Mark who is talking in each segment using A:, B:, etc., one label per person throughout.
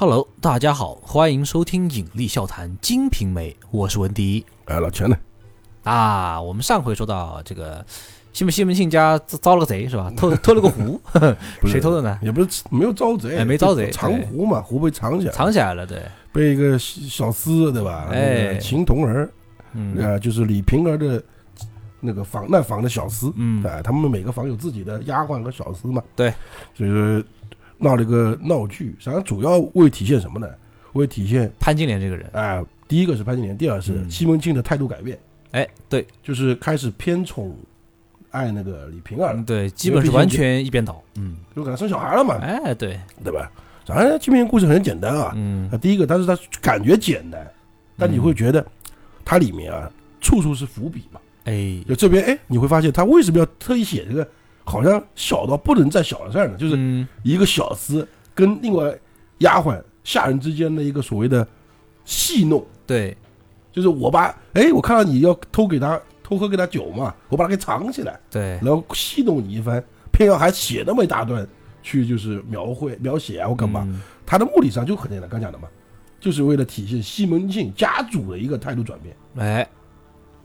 A: Hello，大家好，欢迎收听《引力笑谈金瓶梅》，我是文迪
B: 哎，老钱呢？
A: 啊。我们上回说到这个西门西门庆家遭遭了个贼是吧？偷 偷了个壶，谁偷的呢？
B: 也不是没有遭贼，
A: 哎没遭贼
B: 藏壶嘛，壶被藏起来，
A: 藏起来了，对，
B: 被一个小厮对吧？
A: 哎
B: 那个秦童儿，
A: 嗯
B: 呃，就是李瓶儿的那个房那房的小厮，
A: 嗯，
B: 哎，他们每个房有自己的丫鬟和小厮嘛，
A: 对，
B: 所以说闹了一个闹剧，实际上主要为体现什么呢？为体现
A: 潘金莲这个人，
B: 哎，第一个是潘金莲，第二是
A: 嗯。
B: 西门庆的态度改变，
A: 哎，对，
B: 就是开始偏宠爱那个李瓶儿
A: 嗯，对，基本是完全一边倒，嗯，
B: 就给他生小孩了嘛，
A: 哎，对，
B: 对吧？反正金瓶故事很简单啊，
A: 嗯。
B: 啊，第一个，但是他感觉简单，但你会觉得它里面啊，处处是伏笔嘛。
A: 哎，
B: 就这边，哎，你会发现他为什么要特意写这个，好像小到不能再小的事儿呢？就是
A: 嗯
B: 一个小厮跟另外丫鬟下人之间的一个所谓的戏弄，
A: 对，
B: 就是我把，哎，我看到你要偷给他偷喝给他酒嘛，我把他给藏起来，
A: 对，
B: 然后戏弄你一番，偏要还写那么一大段去就是描绘描写啊或干嘛。
A: 嗯
B: 他的目的上就很简单，刚讲的嘛，就是为了体现西门庆家主的一个态度转变。
A: 哎，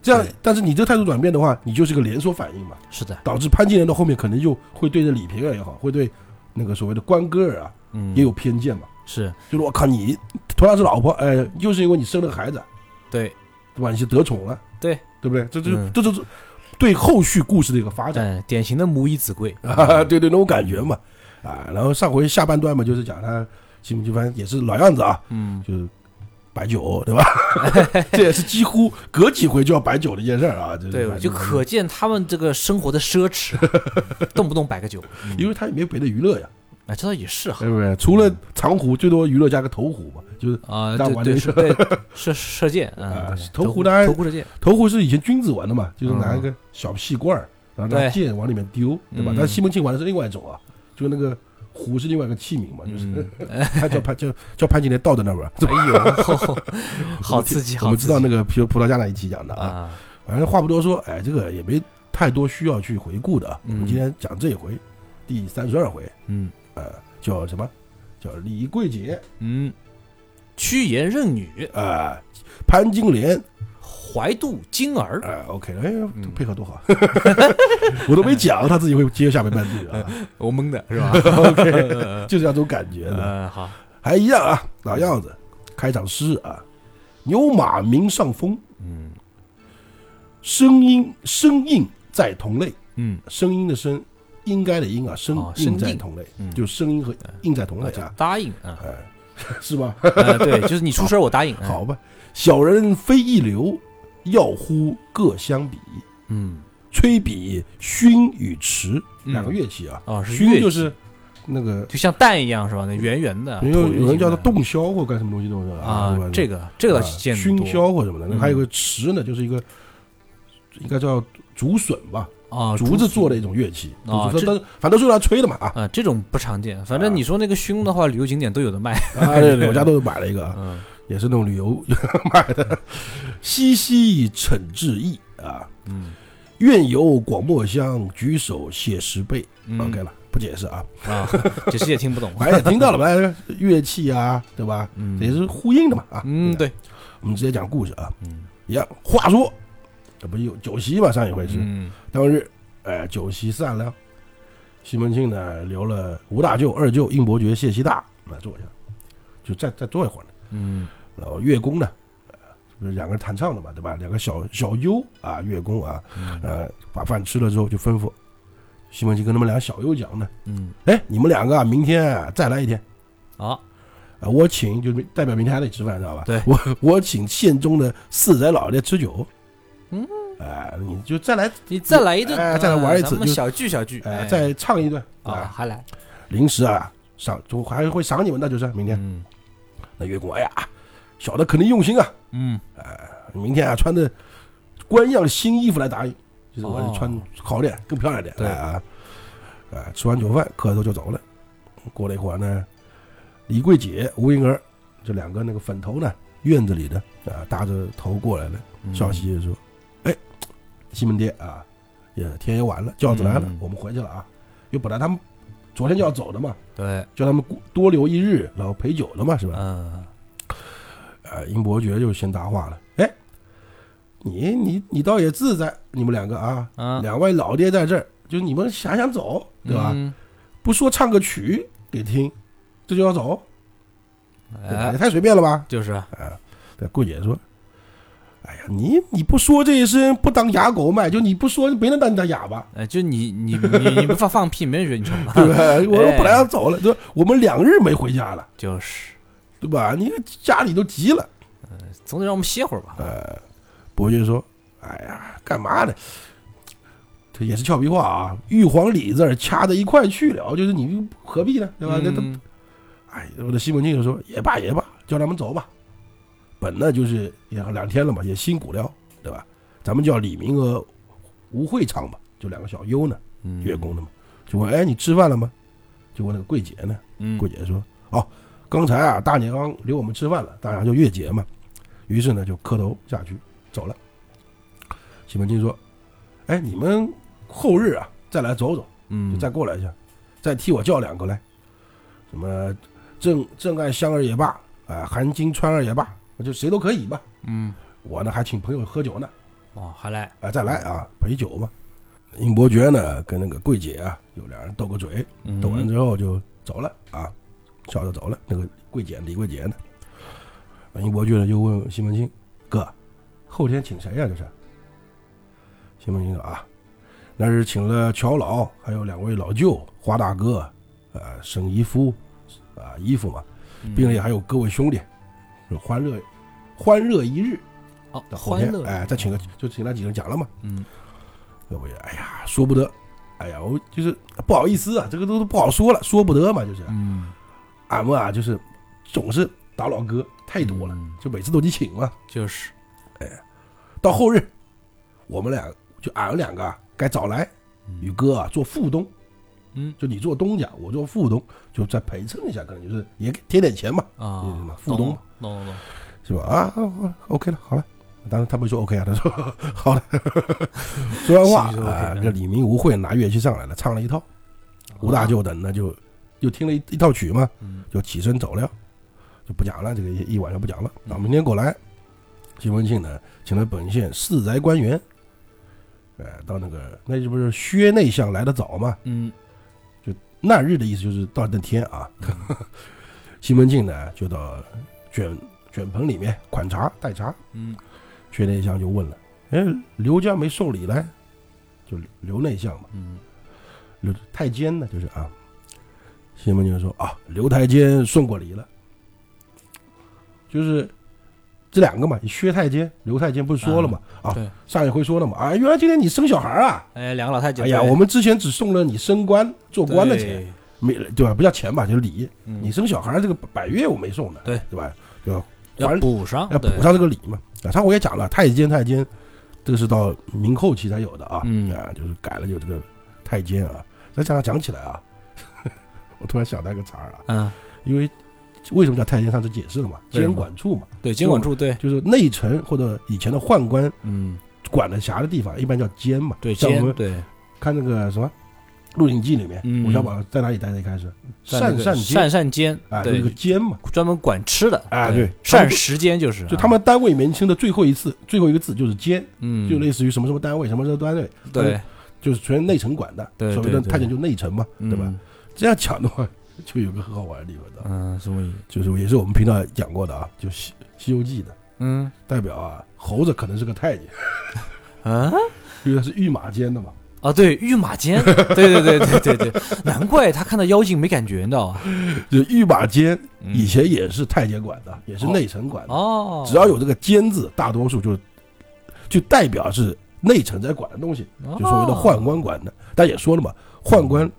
B: 这样，但是你这态度转变的话，你就是个连锁反应嘛，
A: 是的，
B: 导致潘金莲到后面可能就会对着李瓶儿也好，会对那个所谓的关哥儿啊
A: 嗯，
B: 也有偏见嘛，
A: 是。
B: 就是我靠你同样是老婆，哎，就是因为你生了个孩子，
A: 对，
B: 对吧？你是得宠了，
A: 对。
B: 对不对？这这
A: 嗯。
B: 这就是对后续故事的一个发展。
A: 嗯，典型的母以子贵，
B: 啊，对对，那种感觉嘛，啊，然后上回下半段嘛，就是讲他西门庆反正也是老样子啊，
A: 嗯，
B: 就是摆酒，对吧？这也是几乎隔几回就要摆酒的一件事儿啊。就是
A: 对，就可见他们这个生活的奢侈，动不动摆个酒，嗯
B: 因为他也没有别的娱乐呀，
A: 哎，这倒也是哈
B: 对，不对？除了长壶，最多娱乐加个投壶嘛，就是
A: 啊，对对
B: 大玩的
A: 是对射射箭，
B: 啊投
A: 壶
B: 壶当然
A: 投壶射箭，
B: 投壶是以前君子玩的嘛，就是拿一个小细罐儿，然后拿
A: 对
B: 箭往里面丢，对吧
A: 嗯？
B: 但西门庆玩的是另外一种啊，就那个壶是另外一个器皿嘛，就是
A: 嗯，
B: 他叫潘叫叫潘金莲倒在那儿吧。
A: 哎呦，好刺激，好
B: 我们知道那个葡葡萄牙那一期讲的啊，
A: 啊，
B: 反正话不多说，哎，这个也没太多需要去回顾的啊。我
A: 嗯
B: 们今天讲这一回，第三十二回，
A: 嗯。
B: 呃，叫什么？叫李桂姐
A: 嗯，屈原任女，
B: 啊，潘金莲
A: 怀度金儿，
B: 哎，OK，哎，
A: 嗯。
B: 配合多好，我都没讲，他自己会接下面半句啊。
A: 我蒙的是吧？
B: OK，就是这种感觉的，
A: 嗯，好，
B: 还一样啊，老样子，开场诗啊，牛马鸣上风，
A: 嗯。
B: 声音声应在同类。
A: 嗯，
B: 声音的声，应该的应啊，声
A: 哦
B: 应在同类，
A: 嗯。
B: 就声音和应在同类啊，
A: 答应啊，
B: 哎，是吧？
A: 呃对，就是你出声我答应，哎
B: 好，吧，小人非一流，要乎各相比，
A: 嗯，
B: 吹比埙与池
A: 嗯。
B: 两个乐器啊，
A: 啊，是乐器。
B: 埙就是那个，
A: 就像蛋一样是吧？那圆圆的，
B: 有有人叫它洞箫或干什么东西东西
A: 啊这个这个见得
B: 熏
A: 多
B: 箫或什么的，那
A: 嗯。
B: 还有个池呢，就是一个应该叫竹笋吧，
A: 啊，
B: 竹子做的一种乐器，
A: 啊这
B: 竹子它反正都是用来吹的嘛啊。
A: 啊，这种不常见。反正
B: 啊。
A: 你说那个熏的话，旅游景点都有的卖。
B: 啊，对对，我家都买了一个啊。
A: 嗯
B: 也是那种旅游 买的。西西逞志意啊，
A: 嗯
B: 愿游广漠乡，举手写十倍。
A: 嗯
B: OK 了，不解释啊，
A: 啊，解释也听不懂。
B: 反正也听到了吧？乐器啊，对吧？也是呼应的嘛啊。
A: 嗯，对，
B: 我们直接讲故事啊。
A: 嗯
B: 一样，话说这不有酒席嘛？上一回是
A: 嗯
B: 当日，哎，酒席散了，西门庆呢留了吴大舅、二舅、应伯爵、谢希大来坐下，就再再坐一会儿呢。
A: 嗯
B: 然后乐工呢，呃不是两个人弹唱的嘛，对吧？两个小小优啊，乐工啊，
A: 嗯。
B: 呃，把饭吃了之后就吩咐西门庆跟他们俩小优讲呢，
A: 嗯，
B: 哎，你们两个啊，明天啊再来一天。
A: 好，
B: 啊，我请就是代表明天还得吃饭，知道吧？
A: 对。
B: 我我请县中的四宅老爷吃酒，
A: 嗯，
B: 哎，你就再来，
A: 你再来一顿，
B: 哎再来玩一次就
A: 小聚小聚，
B: 哎，再唱一顿
A: 啊，
B: 啊，
A: 还来，
B: 临时啊赏，就还会赏你们那，就是明天。
A: 嗯。
B: 那乐工，哎呀，小的肯定用心啊，
A: 嗯
B: 明天啊穿的官样新衣服来答应，就是我
A: 哦
B: 是穿好点，更漂亮点。
A: 对
B: 哎啊，啊，吃完酒饭磕头就走了。过了一会儿呢，李桂姐、吴英儿这两个那个粉头呢，院子里的啊，搭着头过来了，
A: 嗯
B: 笑嘻嘻说：“哎，西门爹啊，也天也晚了，轿子来了，
A: 嗯
B: 我们回去了啊。因为本来他们昨天就要走的嘛，
A: 对，
B: 叫他们多留一日，然后陪酒的嘛，是吧？英伯爵就先搭话了，哎，你你你倒也自在，你们两个啊，
A: 啊，
B: 两位老爹在这儿，就你们想想走，对吧？
A: 嗯？
B: 不说唱个曲给听，这就要走，也
A: 哎，
B: 太随便了吧？
A: 就是，
B: 啊，对，顾姐说：“哎呀，你你不说这一声，不当哑狗卖，就你不说，没人当你当哑巴，
A: 哎，就你你你你不放放屁，没人觉得你唱 吧？
B: 对？我
A: 哎
B: 本来要走了，对吧？我们两日没回家了，
A: 就是，
B: 对吧？你家里都急了。
A: 总得让我们歇会儿吧？
B: 呃，伯爵说：‘哎呀，干嘛呢？’这也是俏皮话啊，玉皇李字儿掐在一块去了，就是你何必呢？对吧？那都
A: 嗯
B: 哎，我的西门庆就说也罢也罢，叫他们走吧。本呢就是也两天了嘛，也辛苦了，对吧？咱们叫李明和吴会昌吧，就两个小优呢，
A: 嗯
B: 月宫的嘛。就问哎，你吃饭了吗？就问那个桂姐呢，
A: 嗯
B: 桂姐说哦，刚才啊大娘留我们吃饭了，大娘就月姐嘛。于是呢就磕头下去走了。西门庆说，哎，你们后日啊再来走走。
A: 嗯，
B: 就再过来一下，再替我叫两个来，什么郑郑爱香儿也罢，啊、韩金川儿也罢，就谁都可以吧。
A: 嗯，
B: 我呢还请朋友喝酒呢，
A: 哦，还来，
B: 啊、再来啊陪酒嘛。英伯爵呢跟那个桂姐啊有两人斗个嘴，
A: 嗯
B: 斗完之后就走了啊，笑着走了。那个桂姐李桂姐呢，英伯爵呢就问西门庆哥，后天请谁呀、这是？西门庆说啊，那是请了乔老，还有两位老舅，花大哥，呃，沈姨夫，啊，姨夫嘛，
A: 嗯
B: 并且还有各位兄弟，说欢乐，欢乐一日。
A: 哦，
B: 到后天，
A: 欢乐，
B: 哎，再请个，就请那几个人讲了嘛。
A: 嗯
B: 各位，哎呀，说不得，哎呀，我就是不好意思啊，这个都不好说了，说不得嘛，就是
A: 嗯，
B: 俺们啊，就是总是打老哥太多了，
A: 嗯
B: 就每次都得请嘛。
A: 就是，哎
B: 到后日，我们俩就俺们两个啊，该早来，宇哥啊做副东，
A: 嗯
B: 就你做东家，我做副东，就再陪衬一下，可能就是也给贴点钱嘛，
A: 啊
B: 副东嘛
A: 懂懂懂，
B: 是吧？啊啊，OK 了，好了。当然他没说 OK 啊，他说 好了。说完话啊，这李明、吴慧拿乐器上来了，唱了一套。吴大舅等那就又听了一一套曲嘛，
A: 嗯
B: 就起身走了，就不讲了，这个一一晚上不讲了。
A: 嗯
B: 啊，明天过来，西门庆呢请了本县四宅官员，呃，到那个那这不是薛内相来的早嘛？
A: 嗯就
B: 那日的意思就是到那天啊。西门庆呢就到卷卷棚里面款茶待茶，
A: 嗯
B: 薛内相就问了：“哎，刘家没受礼来？”就刘内相嘛，
A: 嗯
B: 刘太监呢，就是啊。西门庆说：“啊，刘太监送过礼了。”就是这两个嘛，薛太监、刘太监不是说了嘛？啊，
A: 对，
B: 上一回说了嘛？啊，原来今天你生小孩啊！
A: 哎，两个老太监，
B: 哎呀，我们之前只送了你升官做官的钱，
A: 对
B: 没对吧？不叫钱吧，就是礼。
A: 嗯
B: 你生小孩这个百月我没送的，
A: 对
B: 对吧？要
A: 要补上，
B: 要补上这个礼嘛。啊，上回也讲了，太监太监，这个是到明后期才有的啊。
A: 嗯
B: 啊，就是改了有这个太监啊。再讲讲起来啊，我突然想到一个词儿啊，
A: 嗯，
B: 因为为什么叫太监？上次解释了嘛，监管处嘛，
A: 对，监管处，对，
B: 就是内臣或者以前的宦官
A: 嗯，
B: 管的辖的地方，一般叫监嘛。
A: 对，
B: 像我们
A: 监对，
B: 看那个什么《鹿鼎记》里面，
A: 嗯。
B: 韦小宝在哪里待的？一开始？善善监。
A: 善善监，
B: 啊，就是个，监嘛。
A: 专门管吃的，
B: 啊对。
A: 膳食监就是，
B: 就他们单位里面称的最后一次最后一个字就是监，
A: 嗯，
B: 就类似于什么什么单位什么什么单位，
A: 对，
B: 就是全内城管的。
A: 对
B: 所谓的太监就内臣嘛，对吧？
A: 嗯？
B: 这样讲的话，就有个很好玩的地方的，
A: 嗯，什么？
B: 就是也是我们频道讲过的啊，就《西西游记》的
A: 嗯
B: 代表啊，猴子可能是个太监，
A: 啊
B: 因为他是御马监的嘛。
A: 啊，对，御马监，对对对对对对，难怪他看到妖精没感觉，你知道吧？
B: 就御马监
A: 嗯
B: 以前也是太监管的，也是内臣管的。
A: 哦，
B: 只要有这个“监”字，大多数就就代表是内臣在管的东西，
A: 哦
B: 就所谓的宦官管的。但也说了嘛，宦官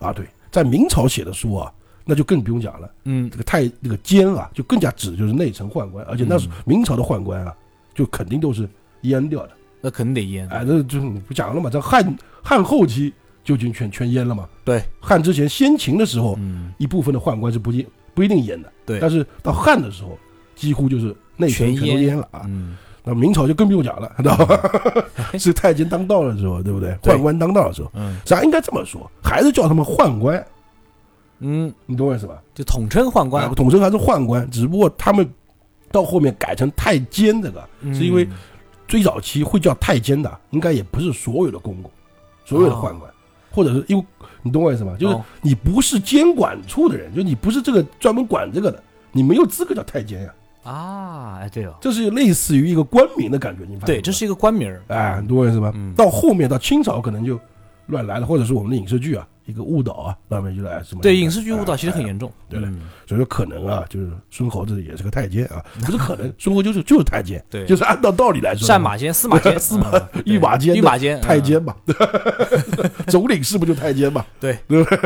B: 啊，对，在明朝写的书啊，那就更不用讲了。
A: 嗯。
B: 这个太那个奸啊，就更加指的就是内臣宦官，而且那是
A: 嗯。
B: 明朝的宦官啊，就肯定都是阉掉的。
A: 那肯定得阉，
B: 哎，那就是你不讲了嘛，在汉汉后期就已经全全阉了嘛。
A: 对，
B: 汉之前先秦的时候，
A: 嗯，
B: 一部分的宦官是不一不一定阉的，
A: 对。
B: 但是到汉的时候，几乎就是内臣
A: 全
B: 全都
A: 阉
B: 阉了啊。
A: 嗯，
B: 那明朝就更不用讲了，知道吧？是太监当道的时候，对不对？宦官当道的时候，
A: 嗯
B: 咱应该这么说，还是叫他们宦官，
A: 嗯，
B: 你懂我意思吧？
A: 就统称宦
B: 啊
A: 官，
B: 统称还是宦官，只不过他们到后面改成太监这个，
A: 嗯
B: 是因为最早期会叫太监的，应该也不是所有的公公，所有的宦官，或者是因为你懂我意思吗？就是
A: 哦
B: 你不是监管处的人，就你不是这个专门管这个的，你没有资格叫太监呀。
A: 啊，哎对哦，
B: 这是类似于一个官名的感觉，你发现
A: 对，这是一个官名儿，
B: 哎，你懂我意思吗？
A: 嗯。
B: 到后面到清朝可能就乱来了，或者是我们的影视剧啊，一个误导啊，那边就来什么
A: 对影视剧误导其实很
B: 哎
A: 严重，
B: 对的
A: 嗯
B: 所以说可能啊，就是孙猴子也是个太监啊，不是可能，孙猴就是就是太监，
A: 对
B: 就是按照道理来说，
A: 战马监、司马监、
B: 司马御马 监的
A: 御马监、嗯，
B: 太监嘛，总领事不就太监嘛？
A: 对
B: 对不对？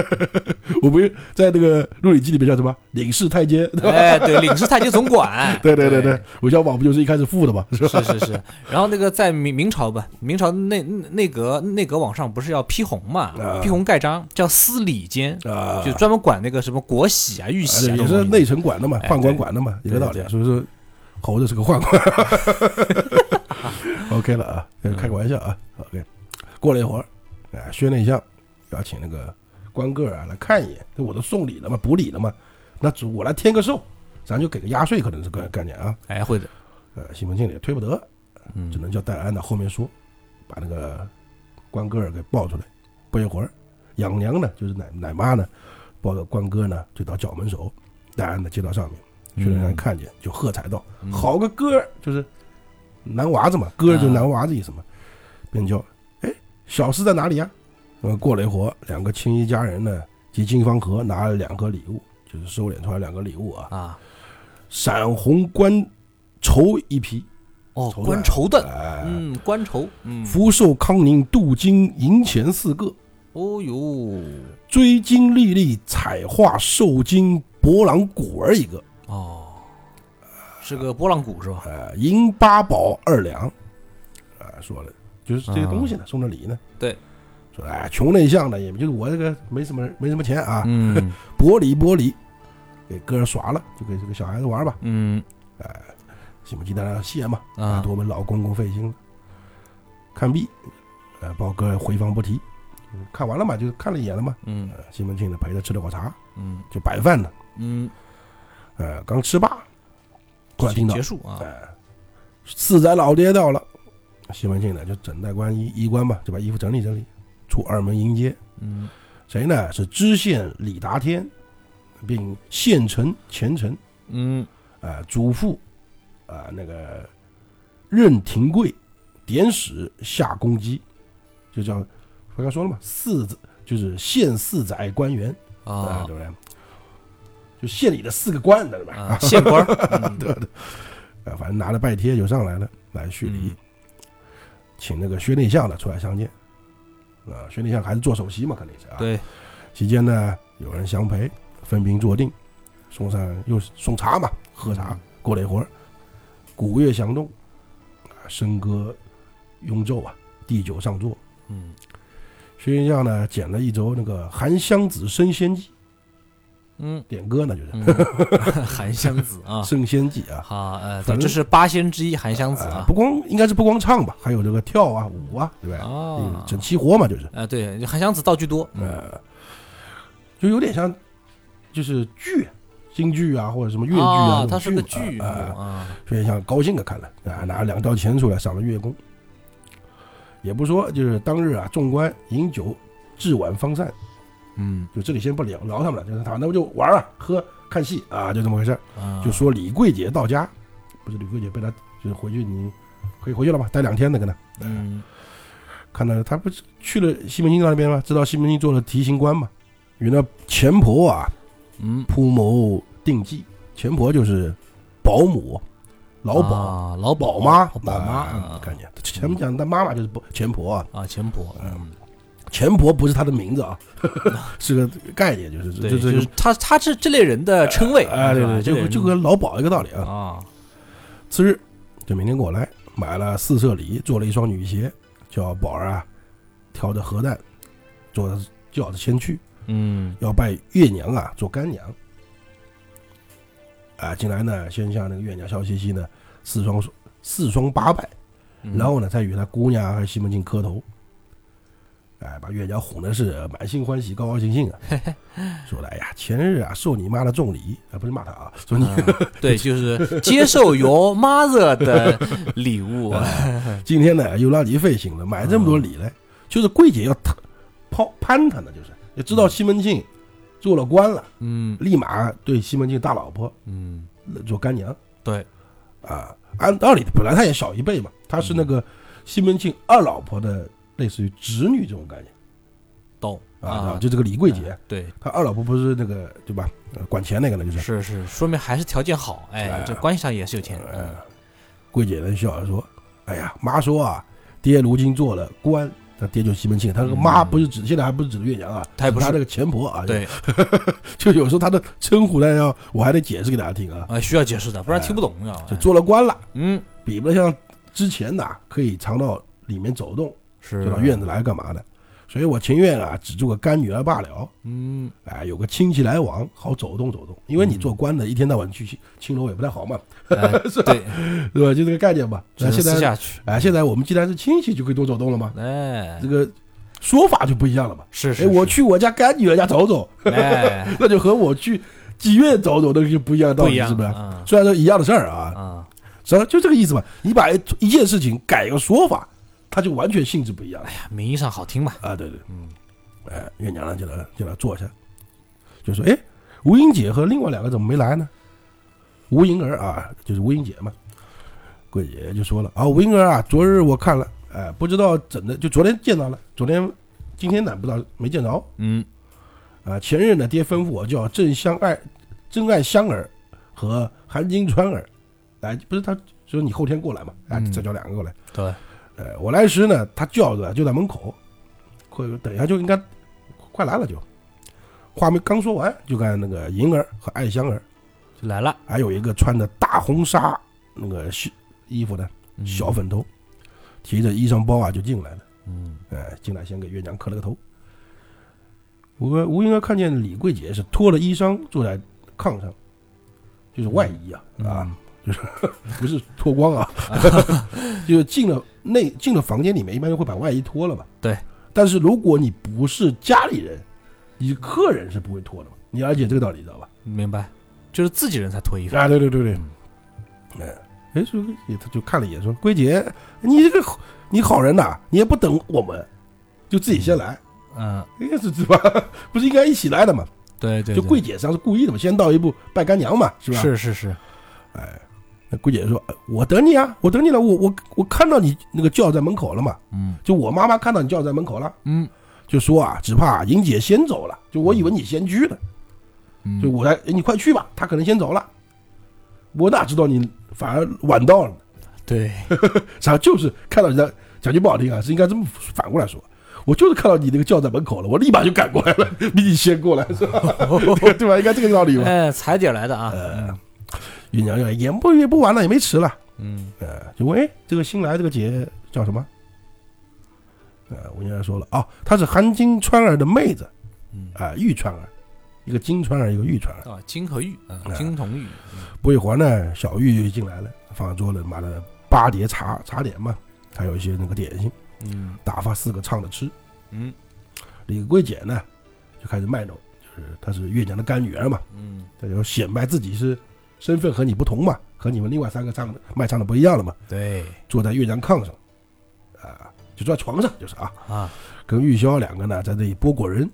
B: 我们在那个《鹿鼎记》里面叫什么？领事太监，对？
A: 哎，对，领事太监总管，
B: 对对对对，韦小宝不就是一开始副的嘛？是吧？
A: 是是是，然后那个在明明朝吧，明朝内内阁内阁往上不是要批红嘛
B: 啊，
A: 批红盖章叫司礼监，
B: 啊，
A: 就专门管那个什么国玺啊、玉玺啊，
B: 也是内城管的嘛，
A: 哎
B: 宦官管的嘛，一个道理
A: 对。
B: 所以说，猴子是个宦官。OK 了啊，
A: 嗯
B: 开个玩笑啊。OK，过了一会儿，哎，薛内相要请那个官个儿啊来看一眼，这我都送礼了嘛，补礼了嘛，那主我来添个寿，咱就给个压岁，可能是个概念啊。
A: 哎会的，
B: 呃，西门庆也推不得，
A: 嗯
B: 只能叫戴安到后面说，把那个关哥儿给抱出来。不一会儿，养娘呢，就是奶奶妈呢，抱着关哥呢，就到角门首，戴安的接到上面，薛仁山看见就喝彩道：“
A: 嗯。
B: 好个哥儿，就是男娃子嘛，哥儿就是男娃子意思嘛。”便叫：“哎，小厮在哪里呀？”呃，过了一会儿，两个青衣佳人呢及金方和拿了两个礼物，就是收敛出来两个礼物啊，
A: 啊，
B: 闪红官绸一匹，
A: 哦，官绸缎，
B: 哎，
A: 嗯，官绸，嗯，
B: 福寿康宁镀金银钱四个，
A: 哦哟，
B: 追金丽丽彩画受金博朗鼓儿一个，
A: 哦，是个波浪鼓是吧？
B: 呃，银八宝二两，啊、说了就是这些东西呢，送的礼呢，
A: 对，
B: 说哎，穷内向的，也就是我这个没什么没什么钱啊，
A: 嗯。
B: 薄礼薄礼，给哥耍了，就给这个小孩子玩吧，
A: 嗯。
B: 西门庆当然要谢嘛，
A: 啊。
B: 多我们老公公费心了。看毕，呃，包哥回房不提，嗯看完了嘛，就看了一眼了嘛，
A: 嗯。
B: 呃，西门庆呢陪着吃了口茶，
A: 嗯。
B: 就摆饭呢，
A: 嗯，
B: 呃，刚吃罢，突然听到
A: 结，束啊，
B: 哎，四仔老爹到了。西门庆呢就整带官衣衣冠吧，就把衣服整理整理，出二门迎接。
A: 嗯。
B: 谁呢？是知县李达天，并县丞钱丞，
A: 嗯。
B: 啊，主父，啊，那个任廷贵，典史下公鸡，就叫刚刚说了嘛，四子就是县四载官员啊，
A: 啊
B: 对不对？就县里的四个官，对吧？
A: 啊，县官
B: 对对，啊，反正拿了拜帖就上来了，来叙礼
A: 嗯，
B: 请那个薛内相呢出来相见。啊，薛内相还是做首席嘛，肯定是啊。。
A: 对，
B: 期间呢，有人相陪，分宾坐定，送上又送茶嘛，喝茶。
A: 嗯
B: 过了一会儿，鼓乐响动，啊，笙歌拥奏啊，递酒上座。
A: 嗯
B: 薛内相呢，捡了一轴那个《韩湘子升仙记。
A: 嗯》，
B: 点歌呢，就是。
A: 嗯，韩湘子啊，
B: 升仙记啊。
A: 好，呃，
B: 反正
A: 这是八仙之一韩湘子啊，
B: 啊不光应该是不光唱吧，还有这个跳啊、舞啊，对吧？
A: 哦。
B: 嗯，整齐活嘛，就是。
A: 啊，对，韩湘子道具多，
B: 就有点像，就是剧，京剧啊，或者什么越剧啊
A: 啊，
B: 这种
A: 它是个
B: 剧啊，啊
A: 啊，
B: 有点像高兴的看了啊，拿了两道钱出来赏了月宫，也不说，就是当日啊，众官饮酒至晚方散，
A: 嗯
B: 就这里先不聊聊他们了，就是他那不就玩啊，喝看戏啊，就这么回事就说李桂姐到家，不是李桂姐被他就是回去你可以回去了吧，待两天的跟他。
A: 嗯
B: 看到他不是去了西门庆那边吗？知道西门庆做了提刑官嘛？与那钱婆啊
A: 嗯，
B: 铺谋定计，钱婆就是保姆，老鸨、
A: 啊老
B: 宝妈，
A: 宝妈
B: 啊。
A: 啊
B: 看见。前面讲他妈妈就是不钱婆啊，
A: 啊，钱婆，嗯，
B: 钱婆不是他的名字啊，是个概念，就是
A: 对，
B: 就
A: 就是是他他是这类人的称谓，
B: 啊，对对，就就跟老鸨一个道理啊。
A: 啊，
B: 次日就明天过来，买了四色礼，做了一双女鞋，叫宝儿啊挑着核弹，坐着轿子前去，
A: 嗯。
B: 要拜月娘啊做干娘。啊，进来呢，先向那个月娘笑嘻嘻呢，四双四双八拜，
A: 嗯
B: 然后呢，再与他姑娘和西门庆磕头。哎，把月娘哄的是满心欢喜、高高兴兴啊，说的哎呀，前日啊受你妈的重礼，啊不是骂他啊，说你、
A: 嗯对，就是接受 your mother 的礼物。
B: 今天呢又让你费心了，买这么多礼来，就是桂姐要他抛攀他呢，就是也知道西门庆做了官了，
A: 嗯。
B: 立马对西门庆大老婆
A: 嗯，
B: 做干娘。
A: 对，
B: 啊。按道理本来他也小一辈嘛，他是那个西门庆二老婆的类似于侄女这种概念
A: 懂。
B: 啊，就这个李桂姐，
A: 对，
B: 他二老婆不是那个对吧？呃管钱那个呢，就是。
A: 是是，说明还是条件好，哎
B: 哎，
A: 这关系上也是有钱人。
B: 呃，桂姐呢笑着说：“哎呀，妈说啊，爹如今做了官，他爹就是西门庆，他这个妈不是指现在还不是指的岳娘啊，
A: 他也不是
B: 他这个前婆啊，
A: 对，
B: 就有时候他的称呼呢要我还得解释给大家听啊，
A: 啊，需要解释的，不然听不懂，你知道
B: 就？做了官了，
A: 嗯，
B: 比不得像之前呐可以常到里面走动，
A: 是
B: 就到院子来干嘛的，所以我情愿啊只做个干女儿罢了，
A: 嗯，
B: 哎，有个亲戚来往，好走动走动，因为你做官的一天到晚去青青楼也不太好嘛，
A: 哎 对，
B: 是吧？就这个概念吧。那现在
A: 私下去。
B: 哎，现在我们既然是亲戚，就可以多走动了嘛。
A: 哎
B: 这，个说法就不一样了嘛。
A: 是是，
B: 哎，我，去我家干女儿家走走，
A: 哎，
B: 那就和我去妓院走走，那个就不一样的道理，是不是？
A: 嗯
B: 虽然说一样的事儿啊，
A: 嗯，
B: 是吧？就这个意思嘛。你把一一件事情改个说法，它就完全性质不一样了
A: 名义上好听嘛，
B: 啊！对对，
A: 嗯，
B: 哎，月娘呢就来就来坐下，就说：“哎，吴英姐和另外两个怎么没来呢？”吴银儿啊，就是吴英姐嘛。桂姐就说了：“啊，吴英儿啊，昨日我看了，哎，不知道怎的，就昨天见到了，昨天今天呢不知道没见着。
A: 嗯，
B: 啊，前日呢，爹吩咐我叫郑香爱、郑爱香儿和韩金川儿，来，不是他说你后天过来嘛，哎，
A: 嗯
B: 再叫两个过来。
A: 对，
B: 呃，我来时呢，他叫着就在门口，快等一下就应该快来了就。话没刚说完，就看那个银儿和艾香儿，
A: 就来了，
B: 还有一个穿着大红纱那个西衣服的
A: 嗯
B: 小，粉头，提着衣裳包啊就进来了。
A: 嗯，
B: 哎，进来先给月娘磕了个头。吴哥吴英儿看见李桂姐是脱了衣裳坐在炕上，就是外衣啊、
A: 嗯
B: 啊，就 是不是脱光啊，就是进了内进了房间里面，一般就会把外衣脱了吧。
A: 对。
B: 但是如果你不是家里人，你客人是不会脱的嘛。你了解这个道理知道吧？
A: 明白，就是自己人才脱衣服，
B: 啊，对对对对。哎，哎，说他就看了一眼，说：“桂姐，你这个你好人呐、你也不等我们，就自己先来。”
A: 嗯，
B: 应该是是吧？不是应该一起来的嘛？
A: 对对，对
B: 就桂姐实际上是故意的嘛，先到一步拜干娘嘛，是吧？。
A: 是是是，
B: 哎，那桂姐说：“我等你啊，我等你了，我我我看到你那个轿在门口了嘛，
A: 嗯
B: 就我妈妈看到你轿在门口了，
A: 嗯
B: 就说啊，只怕莹姐先走了，就我以为你先去了，
A: 嗯，
B: 就我来，哎你快去吧，她可能先走了，我哪知道你反而晚到了呢？
A: 对，
B: 然后就是看到人家讲句不好听啊，是应该这么反过来说。”我就是看到你那个轿在门口了，我立马就赶过来了，比你先过来是吧？对吧？应该这个道理吧？
A: 哎，踩点来的啊，
B: 呃，月娘就也不也不晚了，也没迟了。
A: 嗯。
B: 呃，就问哎，这个新来这个姐叫什么？呃，吴娘说了，哦，她是韩金川儿的妹子，
A: 嗯。
B: 啊、玉川儿，一个金川儿，一个玉川儿。
A: 啊，金和玉，金同玉，
B: 不一会儿呢，小玉进来了，放桌了，妈的八碟茶茶点嘛，还有一些那个点心，
A: 嗯。
B: 打发四个唱着吃。
A: 嗯。
B: 李桂姐呢，就开始卖弄，就是她是月娘的干女儿嘛，
A: 嗯。
B: 她就显摆自己是身份和你不同嘛，和你们另外三个唱的卖唱的不一样了嘛。
A: 对
B: 坐在月娘炕上，啊，就坐在床上，就是啊，
A: 啊，
B: 跟玉箫两个呢在这里剥果仁、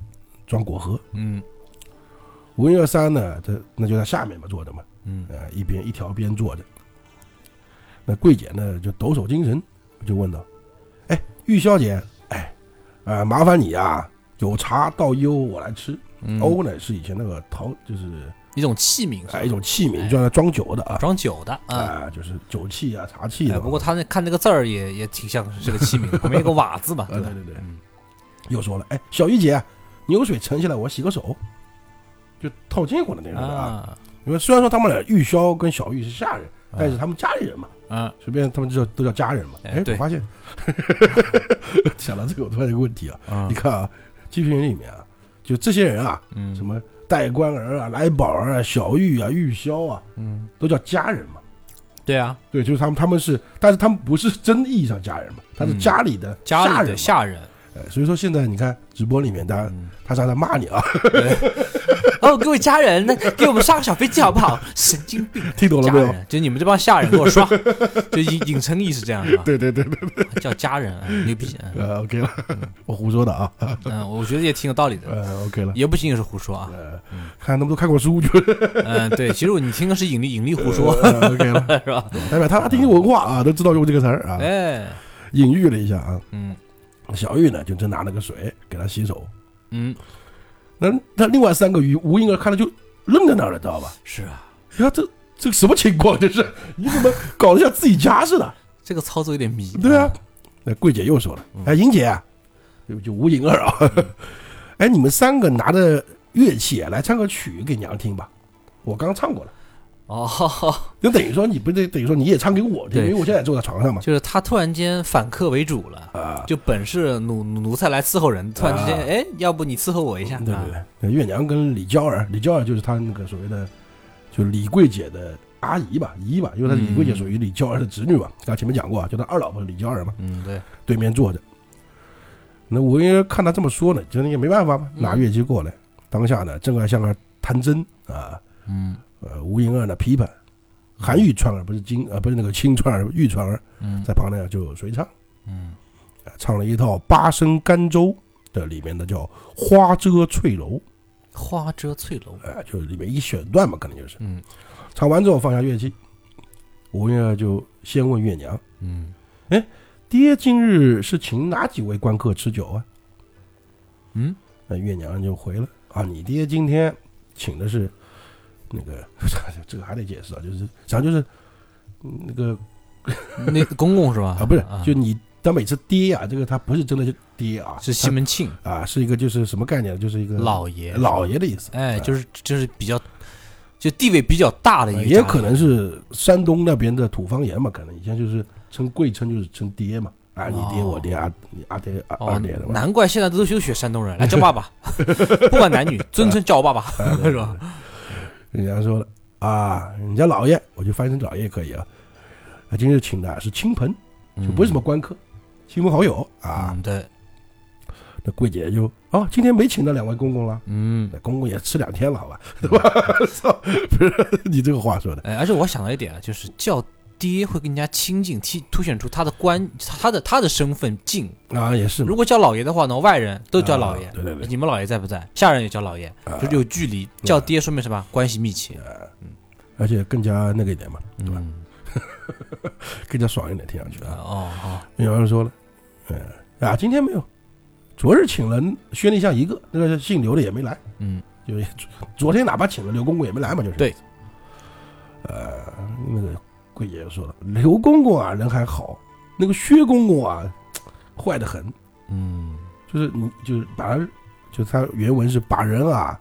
B: 装果核。
A: 嗯
B: 吴月三呢，这那就在下面嘛坐着嘛，
A: 嗯
B: 呃，一边一条边坐着。那桂姐呢就抖擞精神，就问道：“哎，玉箫姐，哎，啊、麻烦你啊，有茶倒一瓯我来吃。
A: 嗯，
B: 欧呢是以前那个陶，就是
A: 一种器皿
B: 哎一种器皿，
A: 哎
B: 用来装酒的啊，
A: 装酒的啊。
B: 啊，就是酒器啊、茶器的。
A: 不过他那看那个字儿也也挺像是这个器皿，旁边有个瓦字嘛，
B: 啊，
A: 对吧？
B: 对对对，
A: 嗯
B: 又说了，哎，小玉姐，牛水盛起来，我洗个手，就套近乎的那种啊。
A: 啊
B: 因为虽然说他们俩玉箫跟小玉是下人，但是他们家里人嘛，
A: 啊
B: 随便他们就都叫家人嘛。哎，我发现 想到这个，我突然有个问题啊，
A: 啊
B: 你看啊，剧评里面啊，就这些人啊，
A: 嗯
B: 什么戴官儿啊、来宝儿啊、小玉啊、玉箫啊，
A: 嗯，
B: 都叫家人嘛。
A: 对啊，
B: 对，就是他们，他们是，但是他们不是真意义上家人嘛，他是
A: 嗯
B: 家里的
A: 家里的
B: 下人嘛。
A: 下人，
B: 哎所以说现在你看直播里面，大家
A: 嗯
B: 他常常骂你啊，
A: 哦，各位家人，那给我们刷个小飞机好不好？神经病！
B: 听懂了没有？
A: 就你们这帮下人给我刷，就影影成意是这样是吧？
B: 对对对对，
A: 叫家人，啊牛逼！嗯
B: 呃，OK 了，我胡说的啊，
A: 嗯，我觉得也挺有道理的，
B: 呃，OK 了，
A: 也不仅仅是胡说啊。
B: 看那么多看过书，就
A: 嗯，对，其实你听的是引力引力胡说，
B: 呃 OK 了，
A: 是吧？
B: 代表他听文化啊，都知道用这个词儿啊，
A: 哎，
B: 隐喻了一下啊。
A: 嗯
B: 小玉呢，就正拿了个水给他洗手，
A: 嗯，
B: 那那另外三个鱼，吴英儿看了就愣在那儿了，知道吧？
A: 是啊，
B: 呀，这这什么情况？这是你怎么搞得像自己家似的？
A: 这个操作有点迷。
B: 对啊，那桂姐又说了
A: 嗯：“
B: 哎，英姐啊，就就吴莹儿啊，哎，你们三个拿着乐器啊来唱个曲给娘听吧。我刚唱过了，
A: 哦，
B: 就等于说你不得，等于说你也唱给我听，因为我现在坐在床上嘛。
A: 就是他突然间反客为主了。
B: 啊，
A: 就本是奴奴才来伺候人，突然之间，
B: 啊
A: 哎，要不你伺候我一下？
B: 对对
A: 啊
B: 对，那月娘跟李娇儿，李娇儿就是他那个所谓的，就李桂姐的阿姨吧，姨吧，因为她李桂姐属于李娇儿的侄女嘛，刚才前面讲过啊，就她二老婆李娇儿嘛，
A: 嗯，对，
B: 对面坐着。那我因为看他这么说呢，觉得也没办法嘛，
A: 嗯
B: 拿月姬过来，当下呢正在向儿弹针啊，
A: 嗯
B: 呃，吴英儿呢琵琶，韩玉串儿不是金呃，不是那个青串儿，玉串儿
A: 嗯。
B: 在旁边就随唱，
A: 嗯。
B: 啊唱了一套八声甘州的里面的叫花遮翠楼，
A: 花遮翠楼，
B: 啊，就是里面一选段嘛，可能就是。
A: 嗯。
B: 唱完之后放下乐器，吴英儿就先问月娘。
A: 嗯，：“哎
B: 爹今日是请哪几位官客吃酒啊？”
A: 嗯，
B: 那月娘就回了：“啊，你爹今天请的是那个，这个还得解释啊，就是实际上就是嗯那个
A: 那公公是吧？
B: 啊，不是，
A: 啊
B: 就你他每次爹啊，这个他不是真的是爹啊，
A: 是西门庆
B: 啊，是一个就是什么概念？就是一个
A: 老爷，
B: 老爷的意思。
A: 哎，
B: 啊
A: 就是就是比较，就地位比较大的一个，
B: 也可能是山东那边的土方言嘛，可能以前就是称贵称就是称爹嘛，啊，你爹
A: 哦
B: 我爹啊，你阿爹啊
A: 哦
B: 二爹的，嘛，
A: 难怪现在都都学山东人，来叫爸爸，不管男女，尊称叫我爸爸，是吧？
B: 人家说了啊，人家老爷，我就翻译成老爷可以啊。他，今日请的是亲朋，就不是什么官客，亲朋好友啊。
A: 嗯，对，
B: 那桂姐就哦，今天没请到两位公公了，
A: 嗯，
B: 那公公也吃两天了，好吧，对吧？操，不是你这个话说的，
A: 哎，而且我想到一点啊，就是叫爹会更加亲近，凸凸显出他的官，他的他的身份近。
B: 啊，也是，
A: 如果叫老爷的话呢，外人都叫老爷
B: 啊，对对对，
A: 你们老爷在不在？下人也叫老爷，
B: 啊
A: 就是有距离。叫爹说明什么？关系密切，
B: 而且更加那个一点嘛，对吧？
A: 嗯，
B: 更加爽一点，听上去啊。
A: 哦哦，
B: 有人说了，嗯啊，今天没有，昨日请了宣礼相一个，那个姓刘的也没来，
A: 嗯
B: 就是昨天哪怕请了刘公公也没来嘛，就是
A: 对。
B: 呃，那个桂爷爷说了，刘公公啊人还好，那个薛公公啊坏的很，
A: 嗯，
B: 就是你就是把他，就他原文是把人啊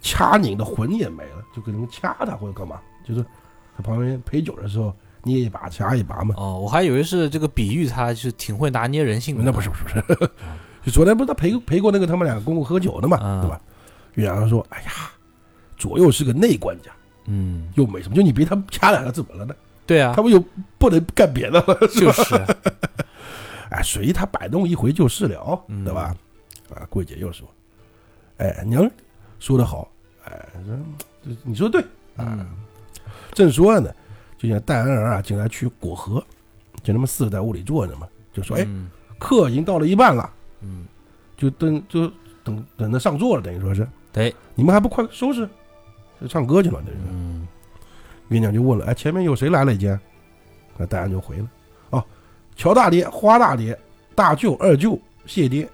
B: 掐拧的魂也没了，就可能掐他或者干嘛，就是他旁边陪酒的时候捏一把掐一把嘛。
A: 哦，我还以为是这个比喻，他是挺会拿捏人性的。
B: 那不是不是不是，就昨天不是他陪陪过那个他们两个公公喝酒的嘛，
A: 嗯
B: 对吧？岳阳说：“哎呀，左右是个内官家，
A: 嗯，
B: 又没什么，就你别他掐两个怎么了呢？
A: 对啊。
B: 他，们又不能干别的了，
A: 就是，
B: 哎，随他摆弄一回就是了，
A: 嗯。
B: 对吧？啊，桂姐又说：“哎，娘说的好，哎，这你说对啊。
A: 嗯。
B: 正说呢，就像戴安儿啊进来去果核，就他们四个在屋里坐着嘛，就说：哎，
A: 嗯。
B: 课已经到了一半了，
A: 嗯，
B: 就等就等等着上座了，等于说是。
A: 对，
B: 你们还不快收拾？就唱歌去了，等于说。
A: 嗯
B: 月娘就问了：“哎，前面有谁来了？已经？”那戴安就回了：“哦，乔大爹、花大爹、大舅、二舅、谢爹。”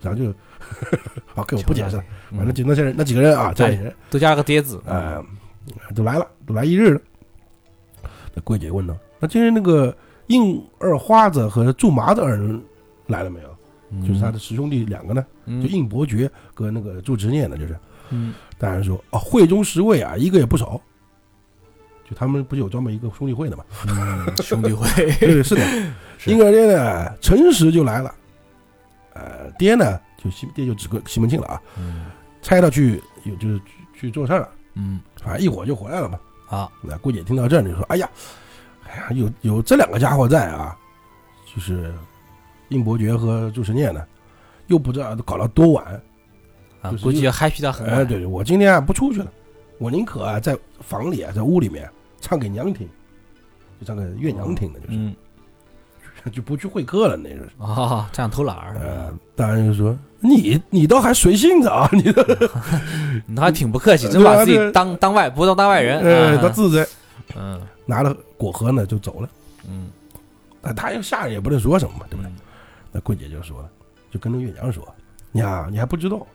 B: 然后就，好，给我不解释了，反正就那些人，那几个人啊，家里人，
A: 都加了个爹字，
B: 哎，都来了，都来一日了。那桂姐问道：“那今天那个应二花子和祝麻子二人来了没有？
A: 嗯
B: 就是他的师兄弟两个呢，
A: 嗯
B: 就应伯爵跟那个祝执念呢，就是。
A: 嗯
B: 戴安说：哦，会中十位啊，一个也不少。就他们不是有专门一个兄弟会的嘛？
A: 嗯，兄弟会，
B: 对，是的。
A: 是
B: 婴儿爹呢，诚实就来了。呃，爹呢，就西爹就指个西门庆了啊，
A: 嗯
B: 差他去有就是去去做事儿了，
A: 嗯，
B: 反正一会儿就回来了嘛。
A: 啊，
B: 那姑姐听到这儿就说：“哎呀，哎呀，有有这两个家伙在啊，就是应伯爵和朱时念呢，又不知道搞到多晚。
A: 啊，估计要 happy 到很
B: 哎，
A: 晚。
B: 对，我今天啊不出去了，我宁可啊在房里啊，在屋里面唱给娘听，就唱给月娘听的，就是、
A: 嗯，
B: 就不去会客了，那是。
A: 啊，这样偷懒儿，
B: 呃，大人就说你你倒还随性子啊，你的
A: 你还挺不客气，
B: 呃
A: 真把自己当当外不当当外人。
B: 呃，
A: 啊
B: 他自在。
A: 嗯。
B: 拿了果盒呢就走了，
A: 嗯，
B: 那他又下人也不能说什么嘛，对不对？
A: 嗯。
B: 那桂姐就说了，就跟那月娘说：“娘，你还不知道，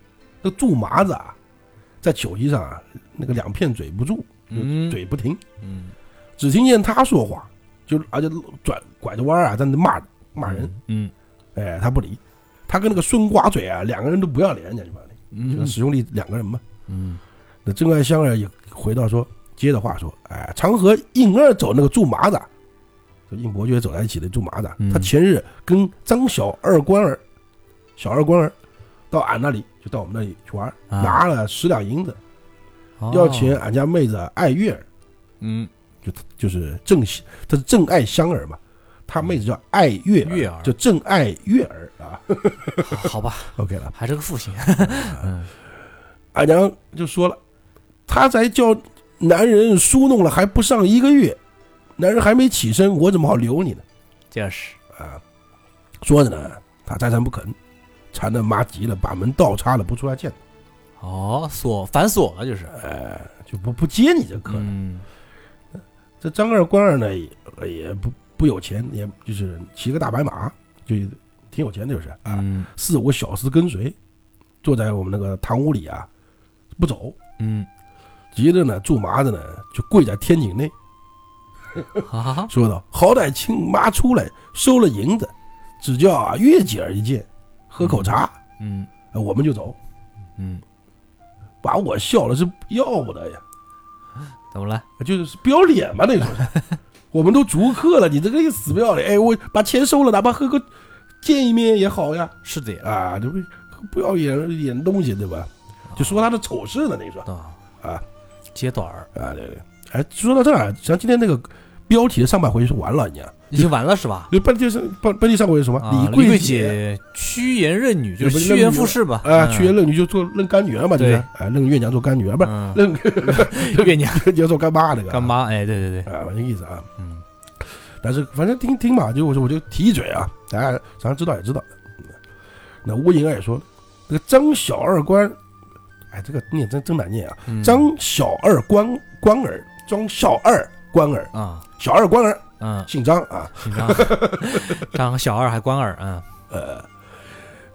B: 那苎麻子啊，在酒席上啊，那个两片嘴不住，
A: 嗯
B: 嘴不停，
A: 嗯，
B: 只听见他说话，就而且转拐着弯儿啊，在那骂骂人。
A: 嗯
B: 哎，他不理，他跟那个孙瓜嘴啊，两个人都不要脸，讲句话里，就
A: 嗯。
B: 是师兄弟两个人嘛。
A: 嗯。
B: 那郑爱香儿也回到说，接着话说，哎，常和应二走那个苎麻子，就应伯爵走在一起的苎麻子，
A: 嗯。
B: 他前日跟张小二官儿，小二官儿到俺那里，就到我们那里去玩，
A: 啊。
B: 拿了十两银子，
A: 哦。
B: 要请俺家妹子爱月儿，
A: 嗯。
B: 就就是郑，他是郑爱香儿嘛，他妹子叫爱月
A: 月儿。
B: 叫郑爱月儿啊。
A: 好吧
B: ，，OK 了。
A: 还是个父亲。嗯。
B: 俺娘就说了，他才叫男人梳弄了还不上一个月，男人还没起身，我怎么好留你呢？
A: 就是，
B: 啊，说着呢，他再三不肯，缠的妈急了，把门倒插了，不出来见他，
A: 哦，锁反锁了就是。
B: 哎，就不不接你这客人。
A: 嗯
B: 这张二官二呢，也也不不有钱，也就是骑个大白马，就挺有钱的，就是啊，
A: 嗯
B: 四五个小厮跟随，坐在我们那个堂屋里啊，不走，
A: 嗯，
B: 急着呢，住麻子呢就跪在天井内。
A: 啊，
B: 说道：“好歹亲妈出来收了银子，只叫啊月姐儿一见，喝口茶，
A: 嗯
B: 呃我们就走。
A: 嗯，
B: 把我笑了是要不得呀，
A: 怎么了？
B: 就是不要脸嘛，那种。我们都逐客了，你这个死不要脸！哎，我把钱收了，哪怕喝个见一面也好呀，
A: 是的呀。
B: 啊，这不对？不要脸演东西，对吧？就说他的丑事呢，那说
A: 啊
B: 啊，
A: 揭短儿
B: 啊，对对。哎，说到这儿，像今天那个标题的上半回是完了，你啊，
A: 已经完了是吧？
B: 就半地上本本地上回是什么？
A: 啊，
B: 李
A: 桂
B: 桂
A: 姐。屈原认女，就是
B: 不是
A: 趋炎附势吧？
B: 啊，
A: 嗯。
B: 屈原认女就做认干女儿嘛，就是。
A: 对
B: 啊，认月娘做干女儿，不是
A: 嗯，
B: 认
A: 月娘。
B: 月娘做干妈那个。
A: 干妈，哎，对对对，
B: 啊，反正意思啊。
A: 嗯。
B: 但是反正听听吧，就我说我就提一嘴啊，大家咱知道也知道。嗯那吴银儿也说了，那个张小二官，哎，这个念真真难念啊，
A: 嗯。
B: 张小二官官儿，张小二官儿，
A: 啊，
B: 小二官儿
A: 嗯，
B: 姓张啊，
A: 姓张，张小二还关二，啊
B: 呃，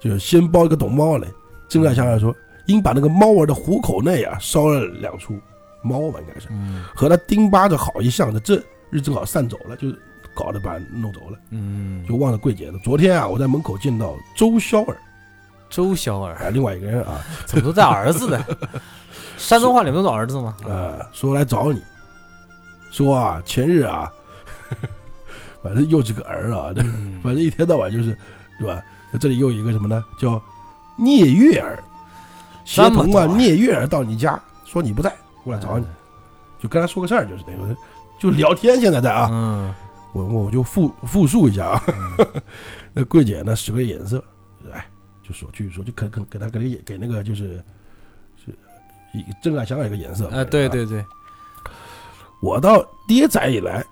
B: 就先包一个懂猫来。郑爱香儿说，应把那个猫儿的虎口内啊烧了两处猫吧，应该是。
A: 嗯
B: 和他丁八这好一向的，这日正好散走了，就搞得把人弄走了，
A: 嗯，
B: 就忘了柜姐了。昨天啊，我在门口见到周潇儿，
A: 周小儿
B: 哎，另外一个人啊，
A: 怎么都带儿子的？山东话里面都是儿子吗？
B: 呃，说来找你，说啊，前日啊，反正又是个儿啊，反正一天到晚就是，对吧？这里又有一个什么呢？叫聂月儿，协同啊，聂月儿到你家，说你不在，过来找你，就跟他说个事儿，就是那个，就聊天。现在在啊，
A: 嗯
B: 我我就复复述一下啊。那桂姐呢使个眼色，哎，就说继续说，就给给给他给他给那个就是是一郑爱香一个颜色。
A: 啊，对
B: 啊，
A: 对对，
B: 我到爹宅以来，